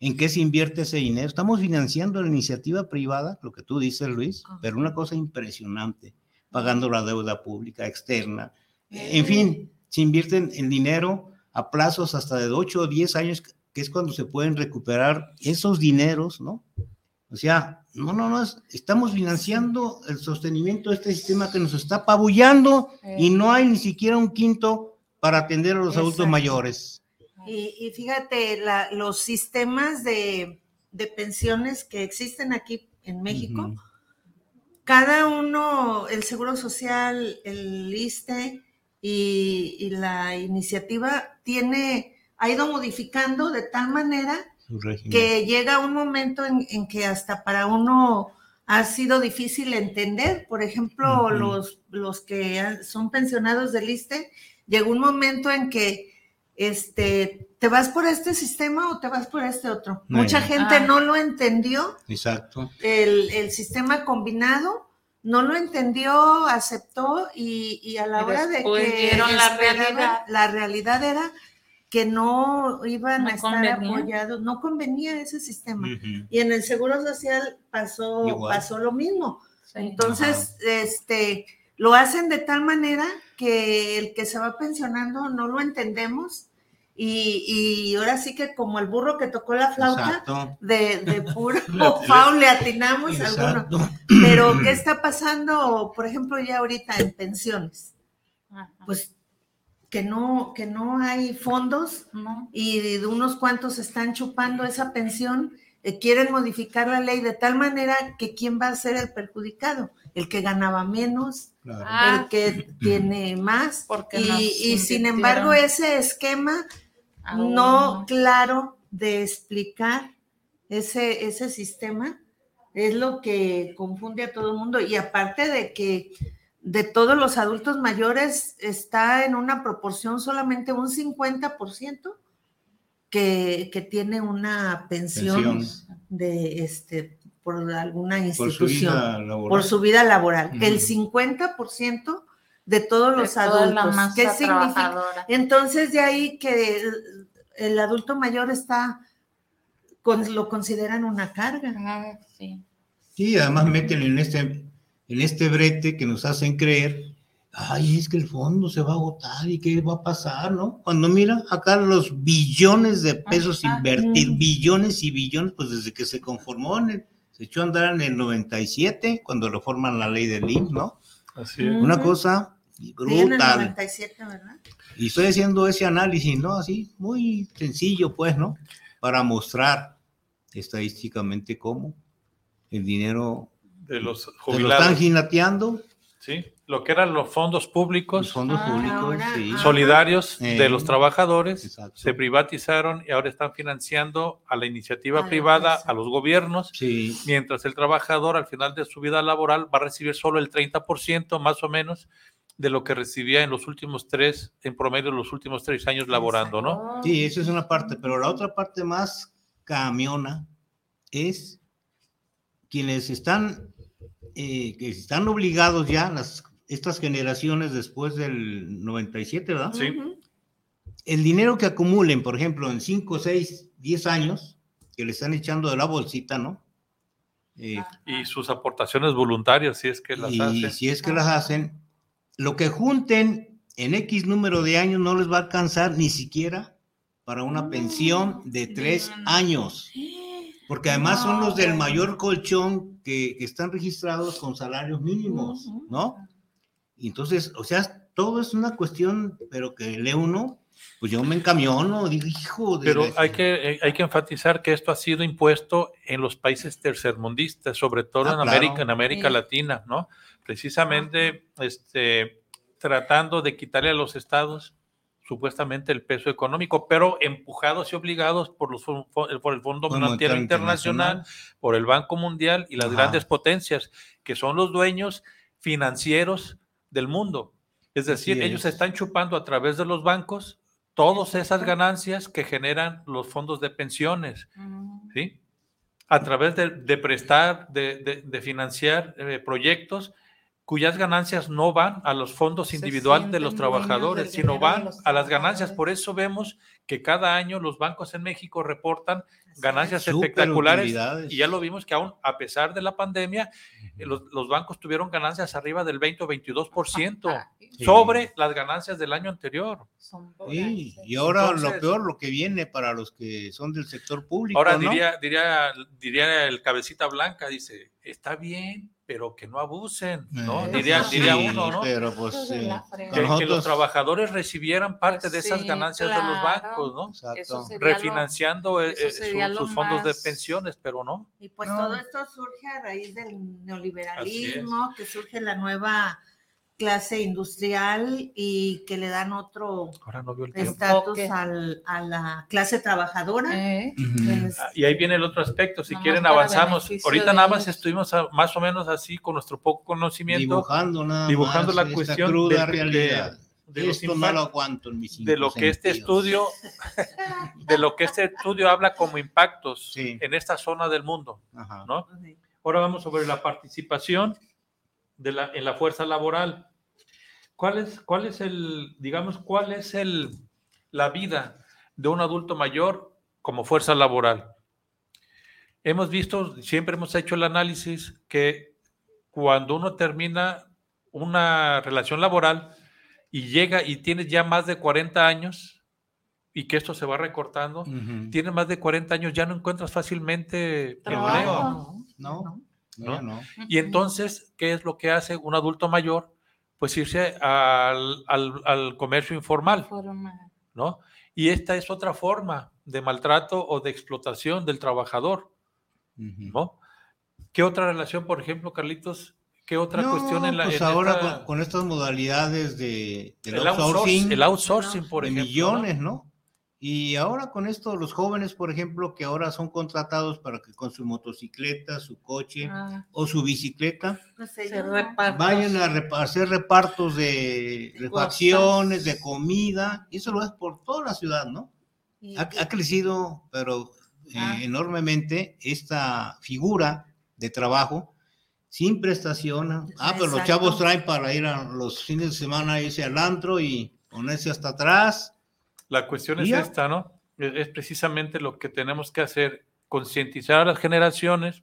en qué se invierte ese dinero. Estamos financiando la iniciativa privada, lo que tú dices, Luis,
Ajá.
pero una cosa impresionante, pagando la deuda pública externa. En fin, se invierten el dinero a plazos hasta de 8 o 10 años, que es cuando se pueden recuperar esos dineros, ¿no? O sea, no, no, no, estamos financiando el sostenimiento de este sistema que nos está apabullando y no hay ni siquiera un quinto para atender a los adultos mayores.
Y, fíjate, los sistemas de, pensiones que existen aquí en México, cada uno, el Seguro Social, el ISTE y, y la iniciativa tiene, ha ido modificando de tal manera que llega un momento en, que hasta para uno ha sido difícil entender. Por ejemplo, los, los que son pensionados del ISTE, llegó un momento en que este, ¿te vas por este sistema o te vas por este otro? Mucha gente ah. no lo entendió.
Exacto.
El, sistema combinado no lo entendió, aceptó y, a la hora de que
la realidad.
la realidad era que no iban a estar apoyados, no convenía ese sistema. Y en el Seguro Social pasó, pasó lo mismo. Entonces, este, lo hacen de tal manera que el que se va pensionando no lo entendemos. Y, ahora sí que como el burro que tocó la flauta, de, de puro faul le atinamos a alguno. Pero, ¿qué está pasando, por ejemplo, ya ahorita en pensiones? Pues que no, que no hay fondos y de unos cuantos están chupando esa pensión, eh, quieren modificar la ley de tal manera que quién va a ser el perjudicado, el que ganaba menos, el ah. que tiene más, y, sin embargo ese esquema no claro de explicar ese, ese sistema es lo que confunde a todo el mundo. Y aparte de que de todos los adultos mayores está en una proporción solamente un 50% que, que tiene una pensión, de este por alguna institución por su vida laboral. El 50% de todos los adultos. ¿Qué significa? Entonces de ahí que el, adulto mayor está lo consideran una carga.
Ah, sí.
sí, además meten en este en este brete que nos hacen creer, ay, es que el fondo se va a agotar y qué va a pasar, ¿no? Cuando mira acá los billones de pesos invertir, billones y billones, pues desde que se conformó, se echó a andar en el 97, cuando reforman la ley del IMSS, ¿no?
Así es.
Una cosa brutal.
En el 97, ¿verdad?
Y estoy haciendo ese análisis, ¿no? Así, muy sencillo, pues, ¿no? Para mostrar estadísticamente cómo el dinero
de los jubilados.
están ginateando.
Sí, lo que eran los fondos públicos.
fondos ah, públicos,
Solidarios de los trabajadores. Se privatizaron y ahora están financiando a la iniciativa privada, a los gobiernos. Mientras el trabajador al final de su vida laboral va a recibir solo el 30% más o menos de lo que recibía en los últimos tres, en promedio los últimos tres años laborando, ¿no?
Sí, esa es una parte, pero la otra parte más camiona es quienes están eh, que están obligados ya, las, estas generaciones después del 97, ¿verdad?
Sí.
El dinero que acumulen, por ejemplo, en 5, 6, 10 años, que le están echando de la bolsita, ¿no?
Eh, y sus aportaciones voluntarias, si es que las hacen.
Si es que las hacen, lo que junten en X número de años no les va a alcanzar ni siquiera para una pensión de tres años. Porque además son los del mayor colchón que, están registrados con salarios mínimos, ¿no? Y entonces, o sea, todo es una cuestión, pero que lee uno, pues yo me encamiono, digo, hijo
de... Pero hay que, eh, hay que enfatizar que esto ha sido impuesto en los países tercermundistas, sobre todo ah, en América, en América Latina, ¿no? Precisamente, este, tratando de quitarle a los estados supuestamente el peso económico, pero empujados y obligados por, los, por el Fondo Monetario Internacional, por el Banco Mundial y las grandes potencias, que son los dueños financieros del mundo. Es decir, ellos están chupando a través de los bancos todas esas ganancias que generan los fondos de pensiones, ¿sí? A través de, prestar, de, financiar eh, proyectos cuyas ganancias no van a los fondos individuales de los trabajadores, sino van a las ganancias. Por eso vemos que cada año los bancos en México reportan ganancias espectaculares y ya lo vimos que aún a pesar de la pandemia, eh, los, los bancos tuvieron ganancias arriba del 20 o 22%
Sí.
sobre las ganancias del año anterior.
Sí, y ahora
Entonces-
lo peor, lo que viene para los que son del sector público.
Ahora
¿no?
diría, diría, diría el cabecita blanca, dice, está bien, pero que no abusen, ¿no?
Eh,
diría,
sí,
diría uno, ¿no?
Pero pues.
Que, los trabajadores recibieran parte de esas
sí,
ganancias de los bancos, ¿no?
Exacto.
Lo-
Refinanciando eh, eh, su- sus fondos de pensiones, pero no.
Y pues
No.
todo esto surge a raíz del neoliberalismo, que surge la nueva clase industrial y que le dan otro
no
estatus al- a la clase trabajadora.
¿Eh?
Ah, Y ahí viene el otro aspecto, si quieren avanzamos. Ahorita nada más estuvimos a- más o menos así con nuestro poco conocimiento
dibujando nada
dibujando
más
la cuestión
cruda
de-
realidad.
de los
Esto no
impactos-
lo aguanto en mis
de lo que este estudio de lo que este estudio habla como impactos
Sí.
en esta zona del mundo,
Ajá.
¿no? Ahora vamos sobre la participación de la, en la fuerza laboral. ¿Cuál es, cuál es el, digamos, cuál es el, la vida de un adulto mayor como fuerza laboral? Hemos visto, siempre hemos hecho el análisis que cuando uno termina una relación laboral y llega y tienes ya más de 40 años y que esto se va recortando,
Ujú.
tienes más de 40 años, ya no encuentras fácilmente empleo.
Trabajo.
No, no,
¿no?
ya no.
Y entonces, ¿qué es lo que hace un adulto mayor? Pues irse al, al- al comercio informal,
Formal.
¿no? Y esta es otra forma de maltrato o de explotación del trabajador. ¿no? ¿Qué otra relación, por ejemplo, Carlitos? ¿Qué otra
No,
cuestión en la...
pues
en
ahora
esta-
con, con estas modalidades de, del
el
outsourcing,
outsourcing, el outsourcing, por
de
ejemplo. ¿no?
millones, ¿no? Y ahora con esto, los jóvenes, por ejemplo, que ahora son contratados para que con su motocicleta, su coche
Ah,
o su bicicleta
no sé,
vayan a repa- hacer repartos de refacciones, de comida, y eso lo es por toda la ciudad, ¿no? Ha, ha crecido, pero eh,
Ah.
enormemente, esta figura de trabajo sin prestación. Ah, pero los
Exacto.
chavos traen para ir a los fines de semana, irse al antro y ponerse hasta atrás.
La cuestión es
Ya.
esta, ¿no? Es, precisamente lo que tenemos que hacer, concientizar a las generaciones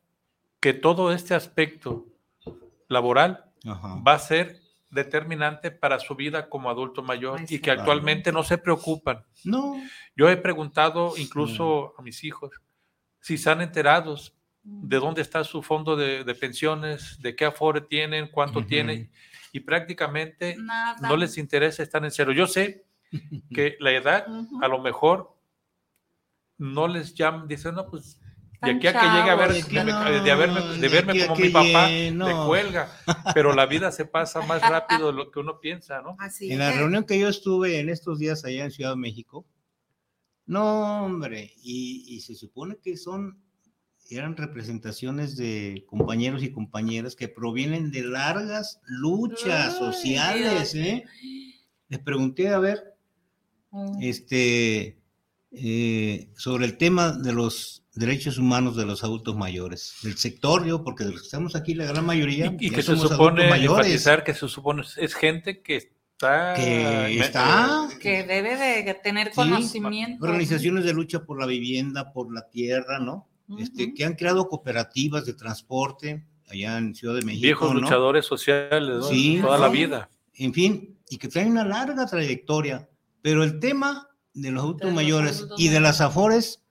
que todo este aspecto laboral
Ajá.
va a ser determinante para su vida como adulto mayor y que actualmente no se preocupan.
No,
Yo he preguntado incluso a mis hijos si están enterados de dónde está su fondo de, de pensiones, de qué afore tienen, cuánto tienen, y prácticamente
Nada.
no les interesa, están en cero. Yo sé que la edad a lo mejor no les llaman, dicen, no, pues de aquí a que llegue a ver, de,
no,
de haberme- de verme como mi papá,
llegue,
cuelga, pero la vida se pasa más rápido de lo que uno piensa, ¿no?
así
en la
es.
reunión que yo estuve en estos días allá en Ciudad de México, no, hombre, y, y se supone que son, eran representaciones de compañeros y compañeras que provienen de largas luchas
Ay,
sociales. ¿eh? Les pregunté, a ver,
Mm.
este, eh, sobre el tema de los derechos humanos de los adultos mayores, del sector, yo, porque de los que estamos aquí, la gran mayoría,
Y, que se supone,
mayores,
enfatizar que se supone, es gente que está...
que está
Que debe de tener
Sí,
conocimiento.
organizaciones de lucha por la vivienda, por la tierra, ¿no? Este, que han creado cooperativas de transporte allá en Ciudad de México,
viejos
¿no?
luchadores sociales, ¿no?
Sí,
toda la vida.
En fin, y que traen una larga trayectoria, pero el tema de los adultos mayores
adultos
y de las afores,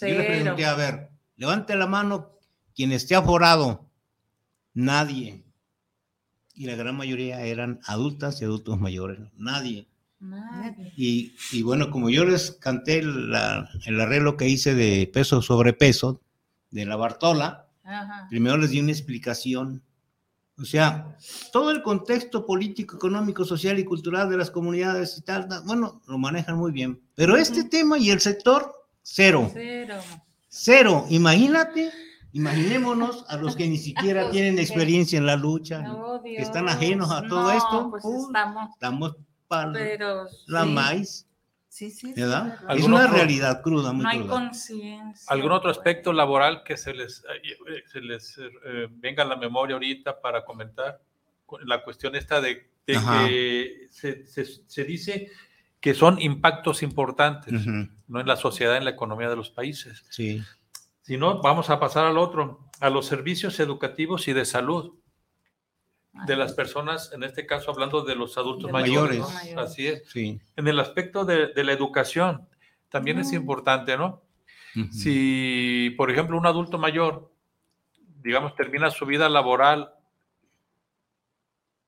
yo le
Cero.
pregunté, a ver, levante la mano quien esté aforado, nadie. Y la gran mayoría eran adultas y adultos mayores, nadie.
Nadie.
Y, y bueno, como yo les canté la- el arreglo que hice de peso sobre peso de la Bartola,
Ajá.
primero les di una explicación. O sea, todo el contexto político, económico, social y cultural de las comunidades y tal, bueno, lo manejan muy bien. Pero este tema y el sector, cero.
Cero.
Cero. Imagínate, imaginémonos a los que ni siquiera tienen experiencia en la lucha, que están ajenos a todo
No,
esto.
Pues
uh,
estamos,
Estamos para la
sí,
maíz.
Sí, sí, sí,
¿verdad?
verdad.
Es
¿Algún
una
otro-
realidad cruda, muy
no hay conciencia.
¿Algún otro aspecto laboral que se les, eh, se les eh, venga a la memoria ahorita para comentar? la cuestión esta de, de que se, se- se dice que son impactos importantes. ¿no? en la sociedad, en la economía de los países.
Sí.
Si no, vamos a pasar al otro, a los servicios educativos y de salud de las personas, en este caso hablando de los adultos
De
mayores. Así es.
Sí.
En el aspecto de, de la educación, también es
Mm.
importante, ¿no? Si, por ejemplo, un adulto mayor, digamos, termina su vida laboral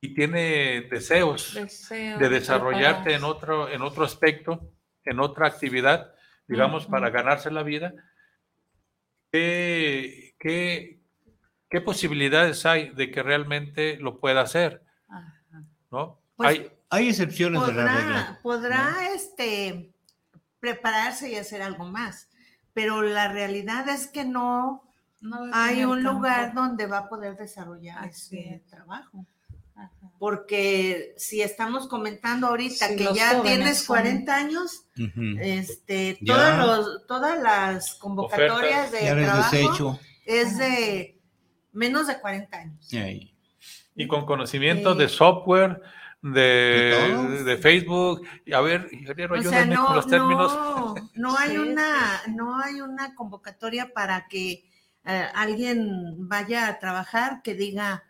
y tiene deseos
Deseo
de desarrollarte en otro, en otro aspecto, en otra actividad, digamos, para ganarse la vida, ¿qué, qué, qué posibilidades hay de que realmente lo pueda hacer?
Ajá.
¿no?
Pues,
hay,
Hay excepciones de la regla.
podrá, este, prepararse y hacer algo más, pero la realidad es que no hay un
tiempo.
donde donde va a poder desarrollar
Así
ese
es.
trabajo.
Ajá.
Porque si estamos comentando ahorita
Sí,
que ya tienes
son-
40 años, este,
Ya.
todos los, todas las convocatorias de
Ya
trabajo es de menos de 40 años.
Ahí.
y con conocimiento
Sí.
de software,
¿De
de, de, Facebook. Y A ver, ingeniero,
sea, no,
con los términos.
no, no hay
Sí,
una, no hay una convocatoria para que eh, alguien vaya a trabajar que diga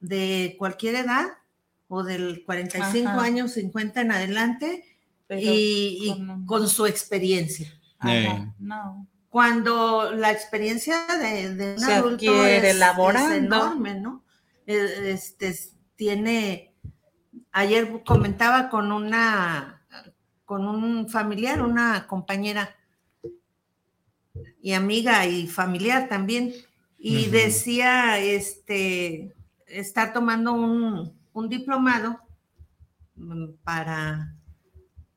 de cualquier edad o del 45
Ajá.
años, 50 en adelante
Pero
y, y
con
su experiencia.
Ajá. No.
Cuando la experiencia de, de un
Se
adulto es, enorme, ¿no? Eh, Este, tiene, ayer comentaba con una, con un familiar, una compañera y amiga y familiar también, y decía, este, estar tomando un, un diplomado mm, para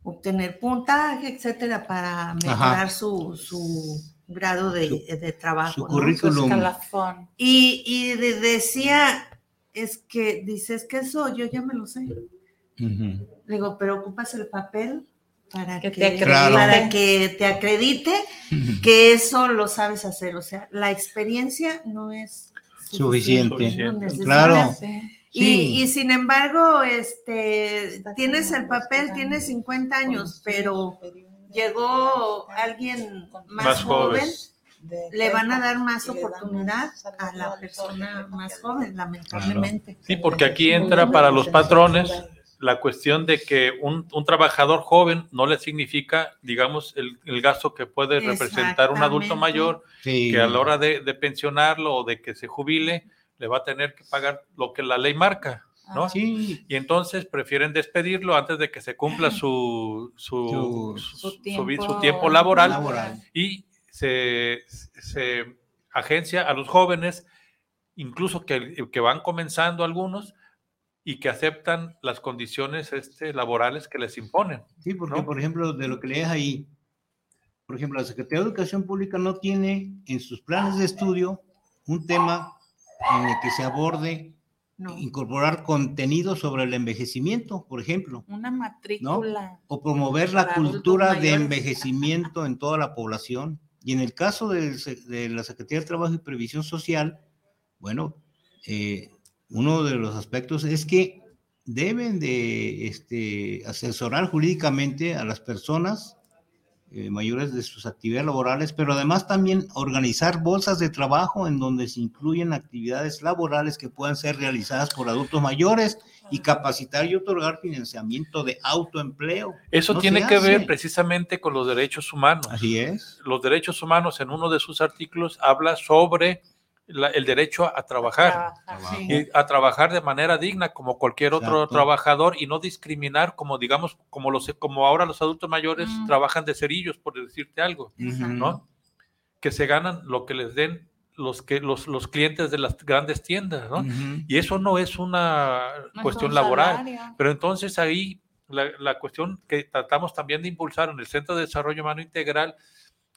obtener puntaje, etcétera, para mejorar su, su grado de, de trabajo.
su
¿no?
currículum.
Y, y de- decía, es que, dice, es que eso yo ya me lo sé. Le digo, pero ocupas el papel para
Que
que,
te
acredite. Claro.
para que te acredite que eso lo sabes hacer. O sea, la experiencia no es
Suficiente. Claro.
Y,
Sí.
y sin embargo, este, tienes el papel, tienes 50 años, pero llegó alguien más,
Más
joven, le van a dar más oportunidad a la persona más joven, lamentablemente.
Sí, porque aquí entra para los patrones la cuestión de que un, un trabajador joven no le significa, digamos, el, el gasto que puede representar un adulto mayor
Sí.
que a la hora de, de pensionarlo o de que se jubile, le va a tener que pagar lo que la ley marca, ¿no?
Sí.
Y entonces prefieren despedirlo antes de que se cumpla su, su,
Su-
su-
Su
su-
tiempo,
su tiempo laboral
Laboral.
y se, se agencia a los jóvenes, incluso que, que van comenzando algunos y que aceptan las condiciones este, laborales que les imponen.
Sí, porque,
¿no?
por ejemplo, de lo que lees ahí, por ejemplo, la Secretaría de Educación Pública no tiene en sus planes de estudio un tema en el que se aborde
No.
incorporar contenido sobre el envejecimiento, por ejemplo,
Una matrícula.
o promover la cultura de envejecimiento en toda la población. Y en el caso se- de, la Secretaría de Trabajo y Previsión Social, bueno, eh, uno de los aspectos es que deben de este, asesorar jurídicamente a las personas eh, mayores de sus actividades laborales, pero además también organizar bolsas de trabajo en donde se incluyen actividades laborales que puedan ser realizadas por adultos mayores y capacitar y otorgar financiamiento de autoempleo.
Eso
No
tiene que ver precisamente con los derechos humanos.
Así es.
Los derechos humanos en uno de sus artículos habla sobre la- el derecho a trabajar.
Trabajar.
Sí.
y a trabajar de manera digna como cualquier otro
Exacto.
trabajador y no discriminar como digamos como los como ahora los adultos mayores
Mm.
trabajan de cerillos por decirte algo no que se ganan lo que les den los que los, los clientes de las grandes tiendas no y eso no es una
No es
cuestión
un
laboral pero entonces ahí la, la cuestión que tratamos también de impulsar en el Centro de Desarrollo Humano Integral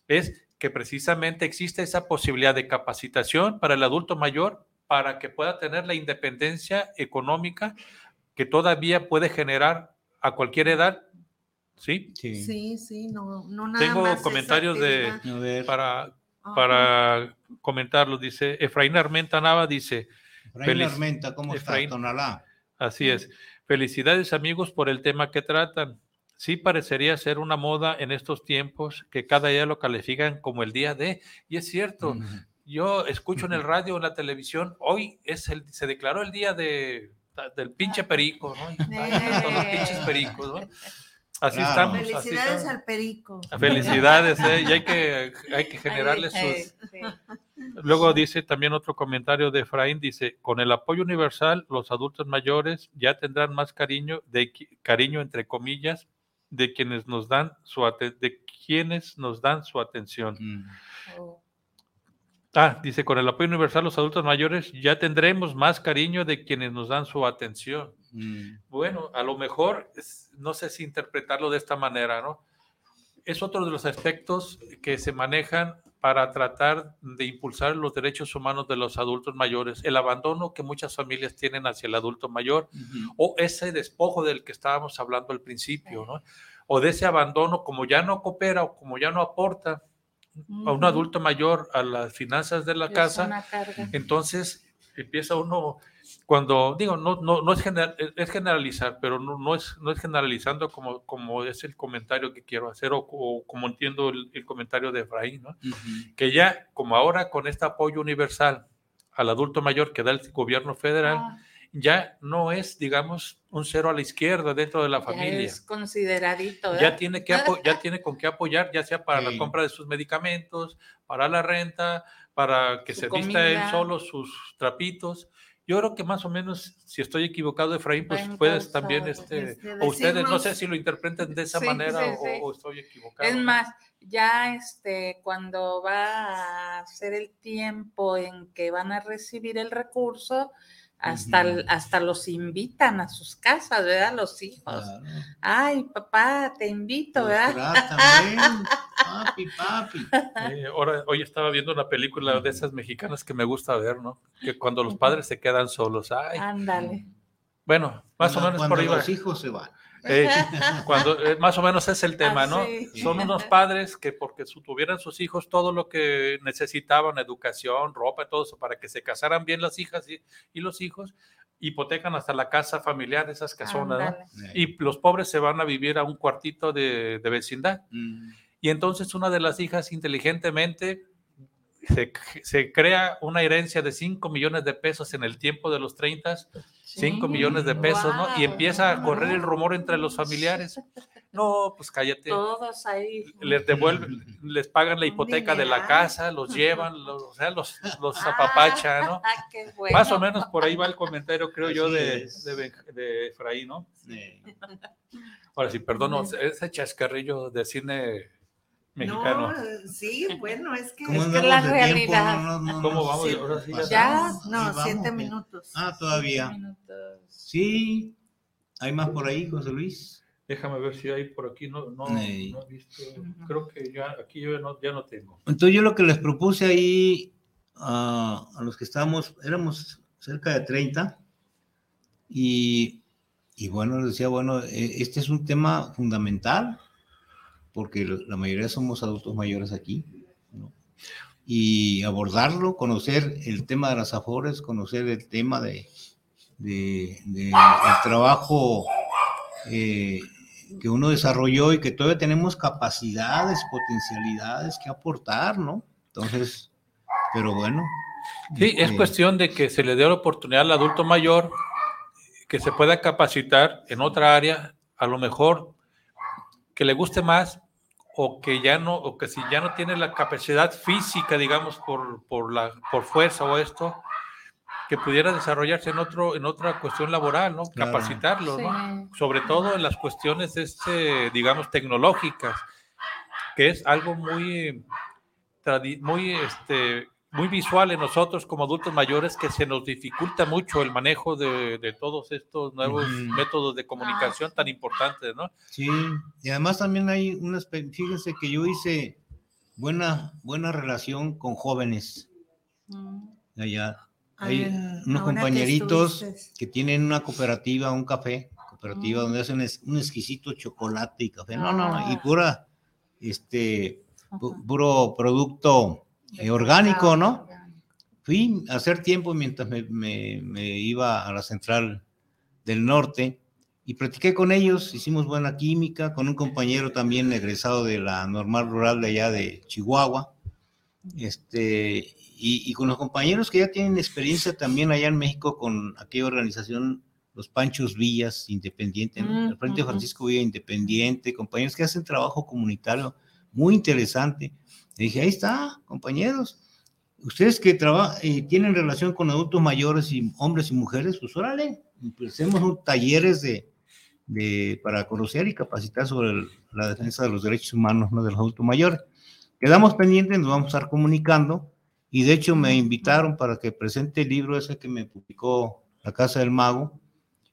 es que precisamente existe esa posibilidad de capacitación para el adulto mayor para que pueda tener la independencia económica que todavía puede generar a cualquier edad, ¿sí?
Sí.
Sí, sí, no, no nada
Tengo
más
comentarios de- Para,
Ajá.
para comentarlos, dice Efraín Armenta Nava, dice,
Efraín
feliz-
Armenta, ¿cómo
Efraín.
estás, Tonalá?
Así es. Felicidades amigos por el tema que tratan. Sí parecería ser una moda en estos tiempos que cada día lo califican como el día de, y es cierto, yo escucho en el radio, en la televisión, hoy es el, se declaró el día de, del pinche perico, ¿no? Son los pinches pericos, ¿no? Así estamos.
Felicidades al perico.
Felicidades, ¿eh? y hay que, hay que generarle sus... Luego dice también otro comentario de Efraín, dice, con el apoyo universal, los adultos mayores ya tendrán más cariño, de cariño entre comillas, de quienes nos dan su, de quienes nos dan su atención. Mm. Oh. Ah, dice, con el apoyo universal los adultos mayores ya tendremos más cariño de quienes nos dan su atención. Mm. Bueno, a lo mejor, no sé si interpretarlo de esta manera, ¿no? Es otro de los aspectos que se manejan para tratar de impulsar los derechos humanos de los adultos mayores, el abandono que muchas familias tienen hacia el adulto mayor o ese despojo del que estábamos hablando al principio, ¿no? O de ese abandono como ya no coopera o como ya no aporta, a un adulto mayor a las finanzas de la casa, entonces empieza uno, cuando digo, no, no, no es, es generalizar, pero no, no, es, no es generalizando como, como es el comentario que quiero hacer o, como entiendo el, comentario de Efraín, ¿no? que ya como ahora con este apoyo universal al adulto mayor que da el gobierno federal, ah ya no es, digamos, un cero a la izquierda dentro de la familia. Ya
es consideradito.
Ya tiene, que ya tiene con qué apoyar, ya sea para la compra de sus medicamentos, para la renta, para que se vista él solo sus trapitos. Yo creo que más o menos, si estoy equivocado, Efraín, pues puedes también, este, este, o ustedes, no sé si lo interpreten de esa manera o, estoy equivocado.
Es más, ya este, cuando va a ser el tiempo en que van a recibir el recurso, hasta, hasta los invitan a sus casas, ¿verdad? Los hijos. Ay, papá, te invito, ¿verdad?
papi, papi. ahora, hoy estaba viendo una película de esas mexicanas que me gusta ver, ¿no? Que cuando los padres se quedan solos, ay.
Ándale.
Bueno, más o menos
por ahí Los hijos se van.
Eh, cuando eh, más o menos es el tema, ¿no? Son unos padres que porque tuvieran sus hijos todo lo que necesitaban, educación, ropa, todo eso, para que se casaran bien las hijas y, los hijos, hipotecan hasta la casa familiar, esas casonas, ¿no? Y los pobres se van a vivir a un cuartito de, vecindad. Mm. Y entonces una de las hijas inteligentemente se, crea una herencia de 5 millones de pesos en el tiempo de los 30, 5 millones de pesos, ¿no? Y empieza a correr el rumor entre los familiares. No, pues cállate.
Todos ahí.
Les devuelven, les pagan la hipoteca de la casa, los llevan, los, o sea, los, los ah, apapachan, ¿no? Más o menos por ahí va el comentario, creo yo, de, de, Efraín, ¿no? Ahora sí, perdón, ese chascarrillo de cine mexicano.
No, sí, bueno, es que
es que la realidad.
¿Cómo vamos?
ya, no, siete minutos.
Ah, todavía. Sí, hay más por ahí, José Luis.
Déjame ver si hay por aquí, no, no, no he visto. Creo que ya aquí yo no, ya no tengo.
Entonces yo lo que les propuse ahí a los que estábamos, éramos cerca de 30, y, y bueno, les decía, bueno, e, este es un tema fundamental porque la mayoría somos adultos mayores aquí, y abordarlo, conocer el tema de las afores, conocer el tema de, de, el trabajo eh, que uno desarrolló y que todavía tenemos capacidades, potencialidades que aportar, ¿no? Entonces, pero bueno.
Sí, es este cuestión de que se le dé la oportunidad al adulto mayor que se pueda capacitar en otra área, a lo mejor que le guste más o que ya no, o que si ya no tiene la capacidad física, digamos, por, por, la, por fuerza o esto, que pudiera desarrollarse en otro, en otra cuestión laboral, ¿no? Capacitarlo, ¿no? Sobre todo en las cuestiones, este, digamos, tecnológicas, que es algo muy, muy, este, muy visual en nosotros como adultos mayores que se nos dificulta mucho el manejo de, de todos estos nuevos métodos de comunicación tan importantes, ¿no?
Sí, y además también hay unas, fíjense que yo hice buena, buena relación con jóvenes mm. allá. Hay unos compañeritos que, tienen una cooperativa, un café, cooperativa, mm. donde hacen un exquisito chocolate y café. No, no, no, y ah. pura, este, puro producto eh, orgánico, ¿no? Fui a hacer tiempo mientras me, iba a la central del norte y practiqué con ellos, hicimos buena química, con un compañero también egresado de la normal rural de allá de Chihuahua, este, y, con los compañeros que ya tienen experiencia también allá en México con aquella organización, los Panchos Villas Independiente, el Frente Francisco Villa Independiente, compañeros que hacen trabajo comunitario muy interesante. Le dije, ahí está, compañeros, ustedes que trabajan y tienen relación con adultos mayores y hombres y mujeres, pues órale, empecemos talleres de, de, para conocer y capacitar sobre la defensa de los derechos humanos ¿no? de los adultos mayores. Quedamos pendientes, nos vamos a estar comunicando y de hecho me invitaron para que presente el libro ese que me publicó la Casa del Mago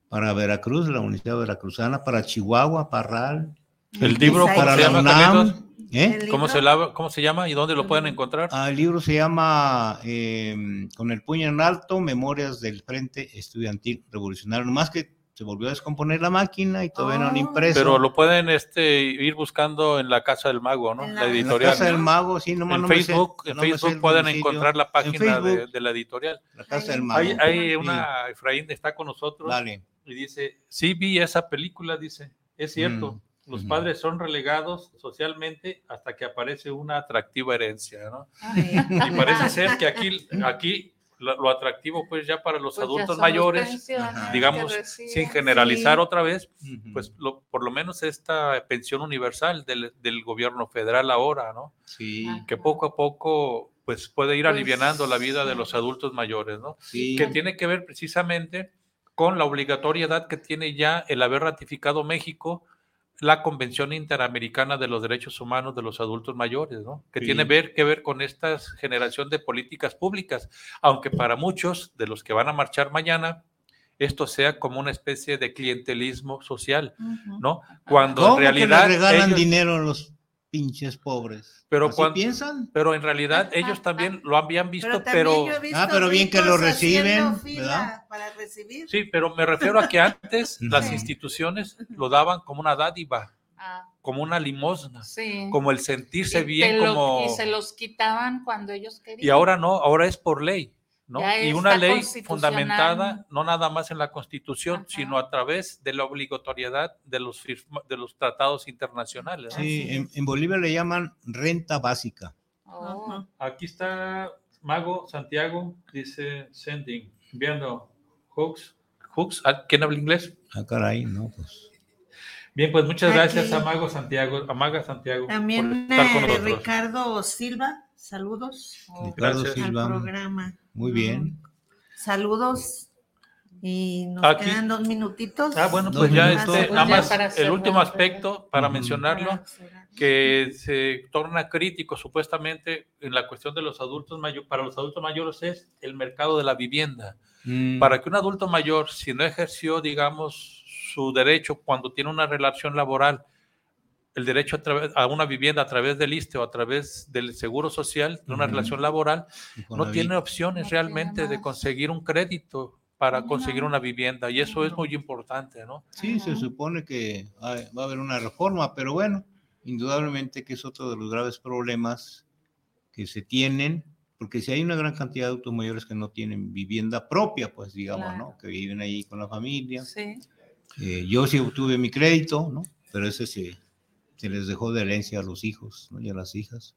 para Veracruz, la Universidad Veracruzana, para Chihuahua, Parral.
El libro para la UNAM. ¿Eh? ¿Cómo, se ¿Cómo se llama y dónde lo pueden encontrar?
Ah, el libro se llama em, Con el puño en alto, Memorias del Frente Estudiantil Revolucionario. Más que se volvió a descomponer la máquina y todavía no han ah. impreso.
Pero lo pueden este, ir buscando en la Casa del Mago, ¿no?
La, editorial. En la Casa del Mago, sí,
no, En Facebook, en Facebook pueden encontrar la página de, la editorial.
La Casa del Mago.
Hay, hay una, Efraín está con nosotros y dice, sí vi esa película, dice, es cierto. Mm, los padres son relegados socialmente hasta que aparece una atractiva herencia, ¿no? Y parece ser que aquí, aquí lo, atractivo pues ya para los pues adultos mayores, digamos, sin generalizar otra vez, pues lo, por lo menos esta pensión universal del, del, gobierno federal ahora, ¿no?
Sí.
Que poco a poco pues puede ir pues, alivianando la vida de los adultos mayores, ¿no?
Sí.
Que tiene que ver precisamente con la obligatoriedad que tiene ya el haber ratificado México la Convención Interamericana de los Derechos Humanos de los Adultos Mayores, ¿no? que tiene ver, que ver con esta generación de políticas públicas, aunque para muchos de los que van a marchar mañana, esto sea como una especie de clientelismo social, ¿no? Cuando en realidad...
regalan dinero a los pinches pobres.
Pero cuando piensan. Pero en realidad ellos también lo habían visto, pero,
ah, pero bien que lo reciben,
Para recibir.
Sí, pero me refiero a que antes las instituciones lo daban como una dádiva. Ah. como una limosna, como el sentirse bien, como...
Y se los quitaban cuando ellos querían.
Y ahora no, ahora es por ley. ¿No? Y una ley fundamentada no nada más en la Constitución, sino a través de la obligatoriedad de los, de los tratados internacionales.
Sí, en, Bolivia le llaman renta básica.
Oh. Aquí está Mago Santiago, dice sending, enviando Hooks. Hooks, ¿quién habla inglés?
Ah, caray, no, pues.
Bien, pues muchas gracias a Mago Santiago, a Maga Santiago.
También eh, Ricardo Silva, saludos
Ricardo Silva.
al programa.
Muy bien.
Saludos. Y nos quedan dos minutitos.
Ah, bueno, pues ya este, nada más el último aspecto para mencionarlo, que se torna crítico supuestamente en la cuestión de los adultos mayores, para los adultos mayores es el mercado de la vivienda. Mm. Para que un adulto mayor, si no ejerció, digamos, su derecho cuando tiene una relación laboral, el derecho a, a, una vivienda a través del ISTE o a través del seguro social, de una relación laboral, no tiene opciones realmente de conseguir un crédito para conseguir una vivienda y eso es muy importante, ¿no?
Sí, se supone que va a haber una reforma, pero bueno, indudablemente que es otro de los graves problemas que se tienen, porque si hay una gran cantidad de adultos mayores que no tienen vivienda propia, pues digamos, ¿no? Que viven ahí con la familia.
Sí.
Eh, yo sí obtuve mi crédito, ¿no? Pero ese sí se les dejó de herencia a los hijos y a las hijas.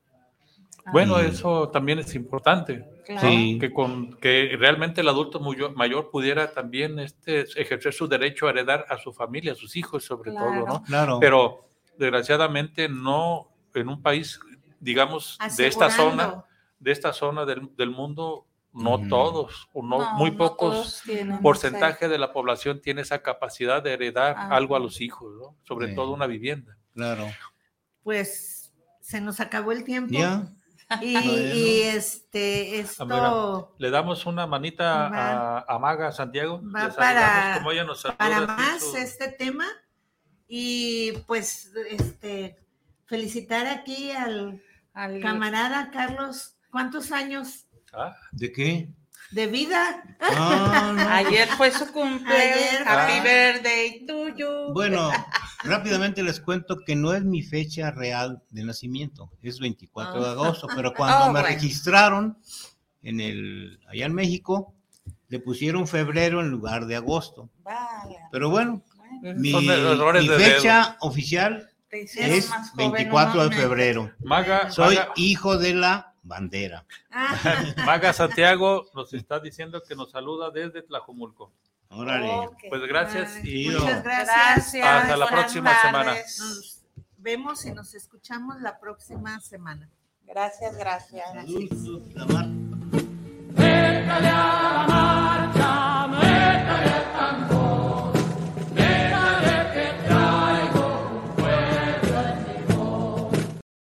Bueno, eso también es importante, que, con, que realmente el adulto mayor pudiera también este, ejercer su derecho a heredar a su familia, a sus hijos sobre todo, ¿no?
Claro.
Pero desgraciadamente no en un país, digamos, de esta zona, de esta zona del, del mundo, no todos, o no, muy pocos porcentaje de la población tiene esa capacidad de heredar algo a los hijos, ¿no? sobre todo una vivienda.
Claro.
Pues se nos acabó el tiempo. Y, este, esto.
le damos una manita a, Maga Santiago.
Va para, para más este tema. Y pues, este, felicitar aquí al, al camarada Carlos. ¿Cuántos años?
Ah.
¿De qué?
de vida.
Ah, Ayer fue su cumpleaños. Happy birthday to you.
Bueno, rápidamente les cuento que no es mi fecha real de nacimiento, es 24 de ah. agosto, pero cuando oh, me registraron en el allá en México le pusieron febrero en lugar de agosto.
Vaya.
Pero bueno, mi, fecha oficial es
más joven,
24 de febrero.
Maga,
Soy
Maga,
hijo de la bandera.
Ah,
Maga Santiago nos está diciendo que nos saluda desde Tlajumulco.
Órale.
Pues gracias
Ay,
y
Muchas gracias.
Gracias.
Hasta la
buenas
próxima semana.
Nos vemos y nos escuchamos la próxima semana.
Gracias, gracias.
Salud,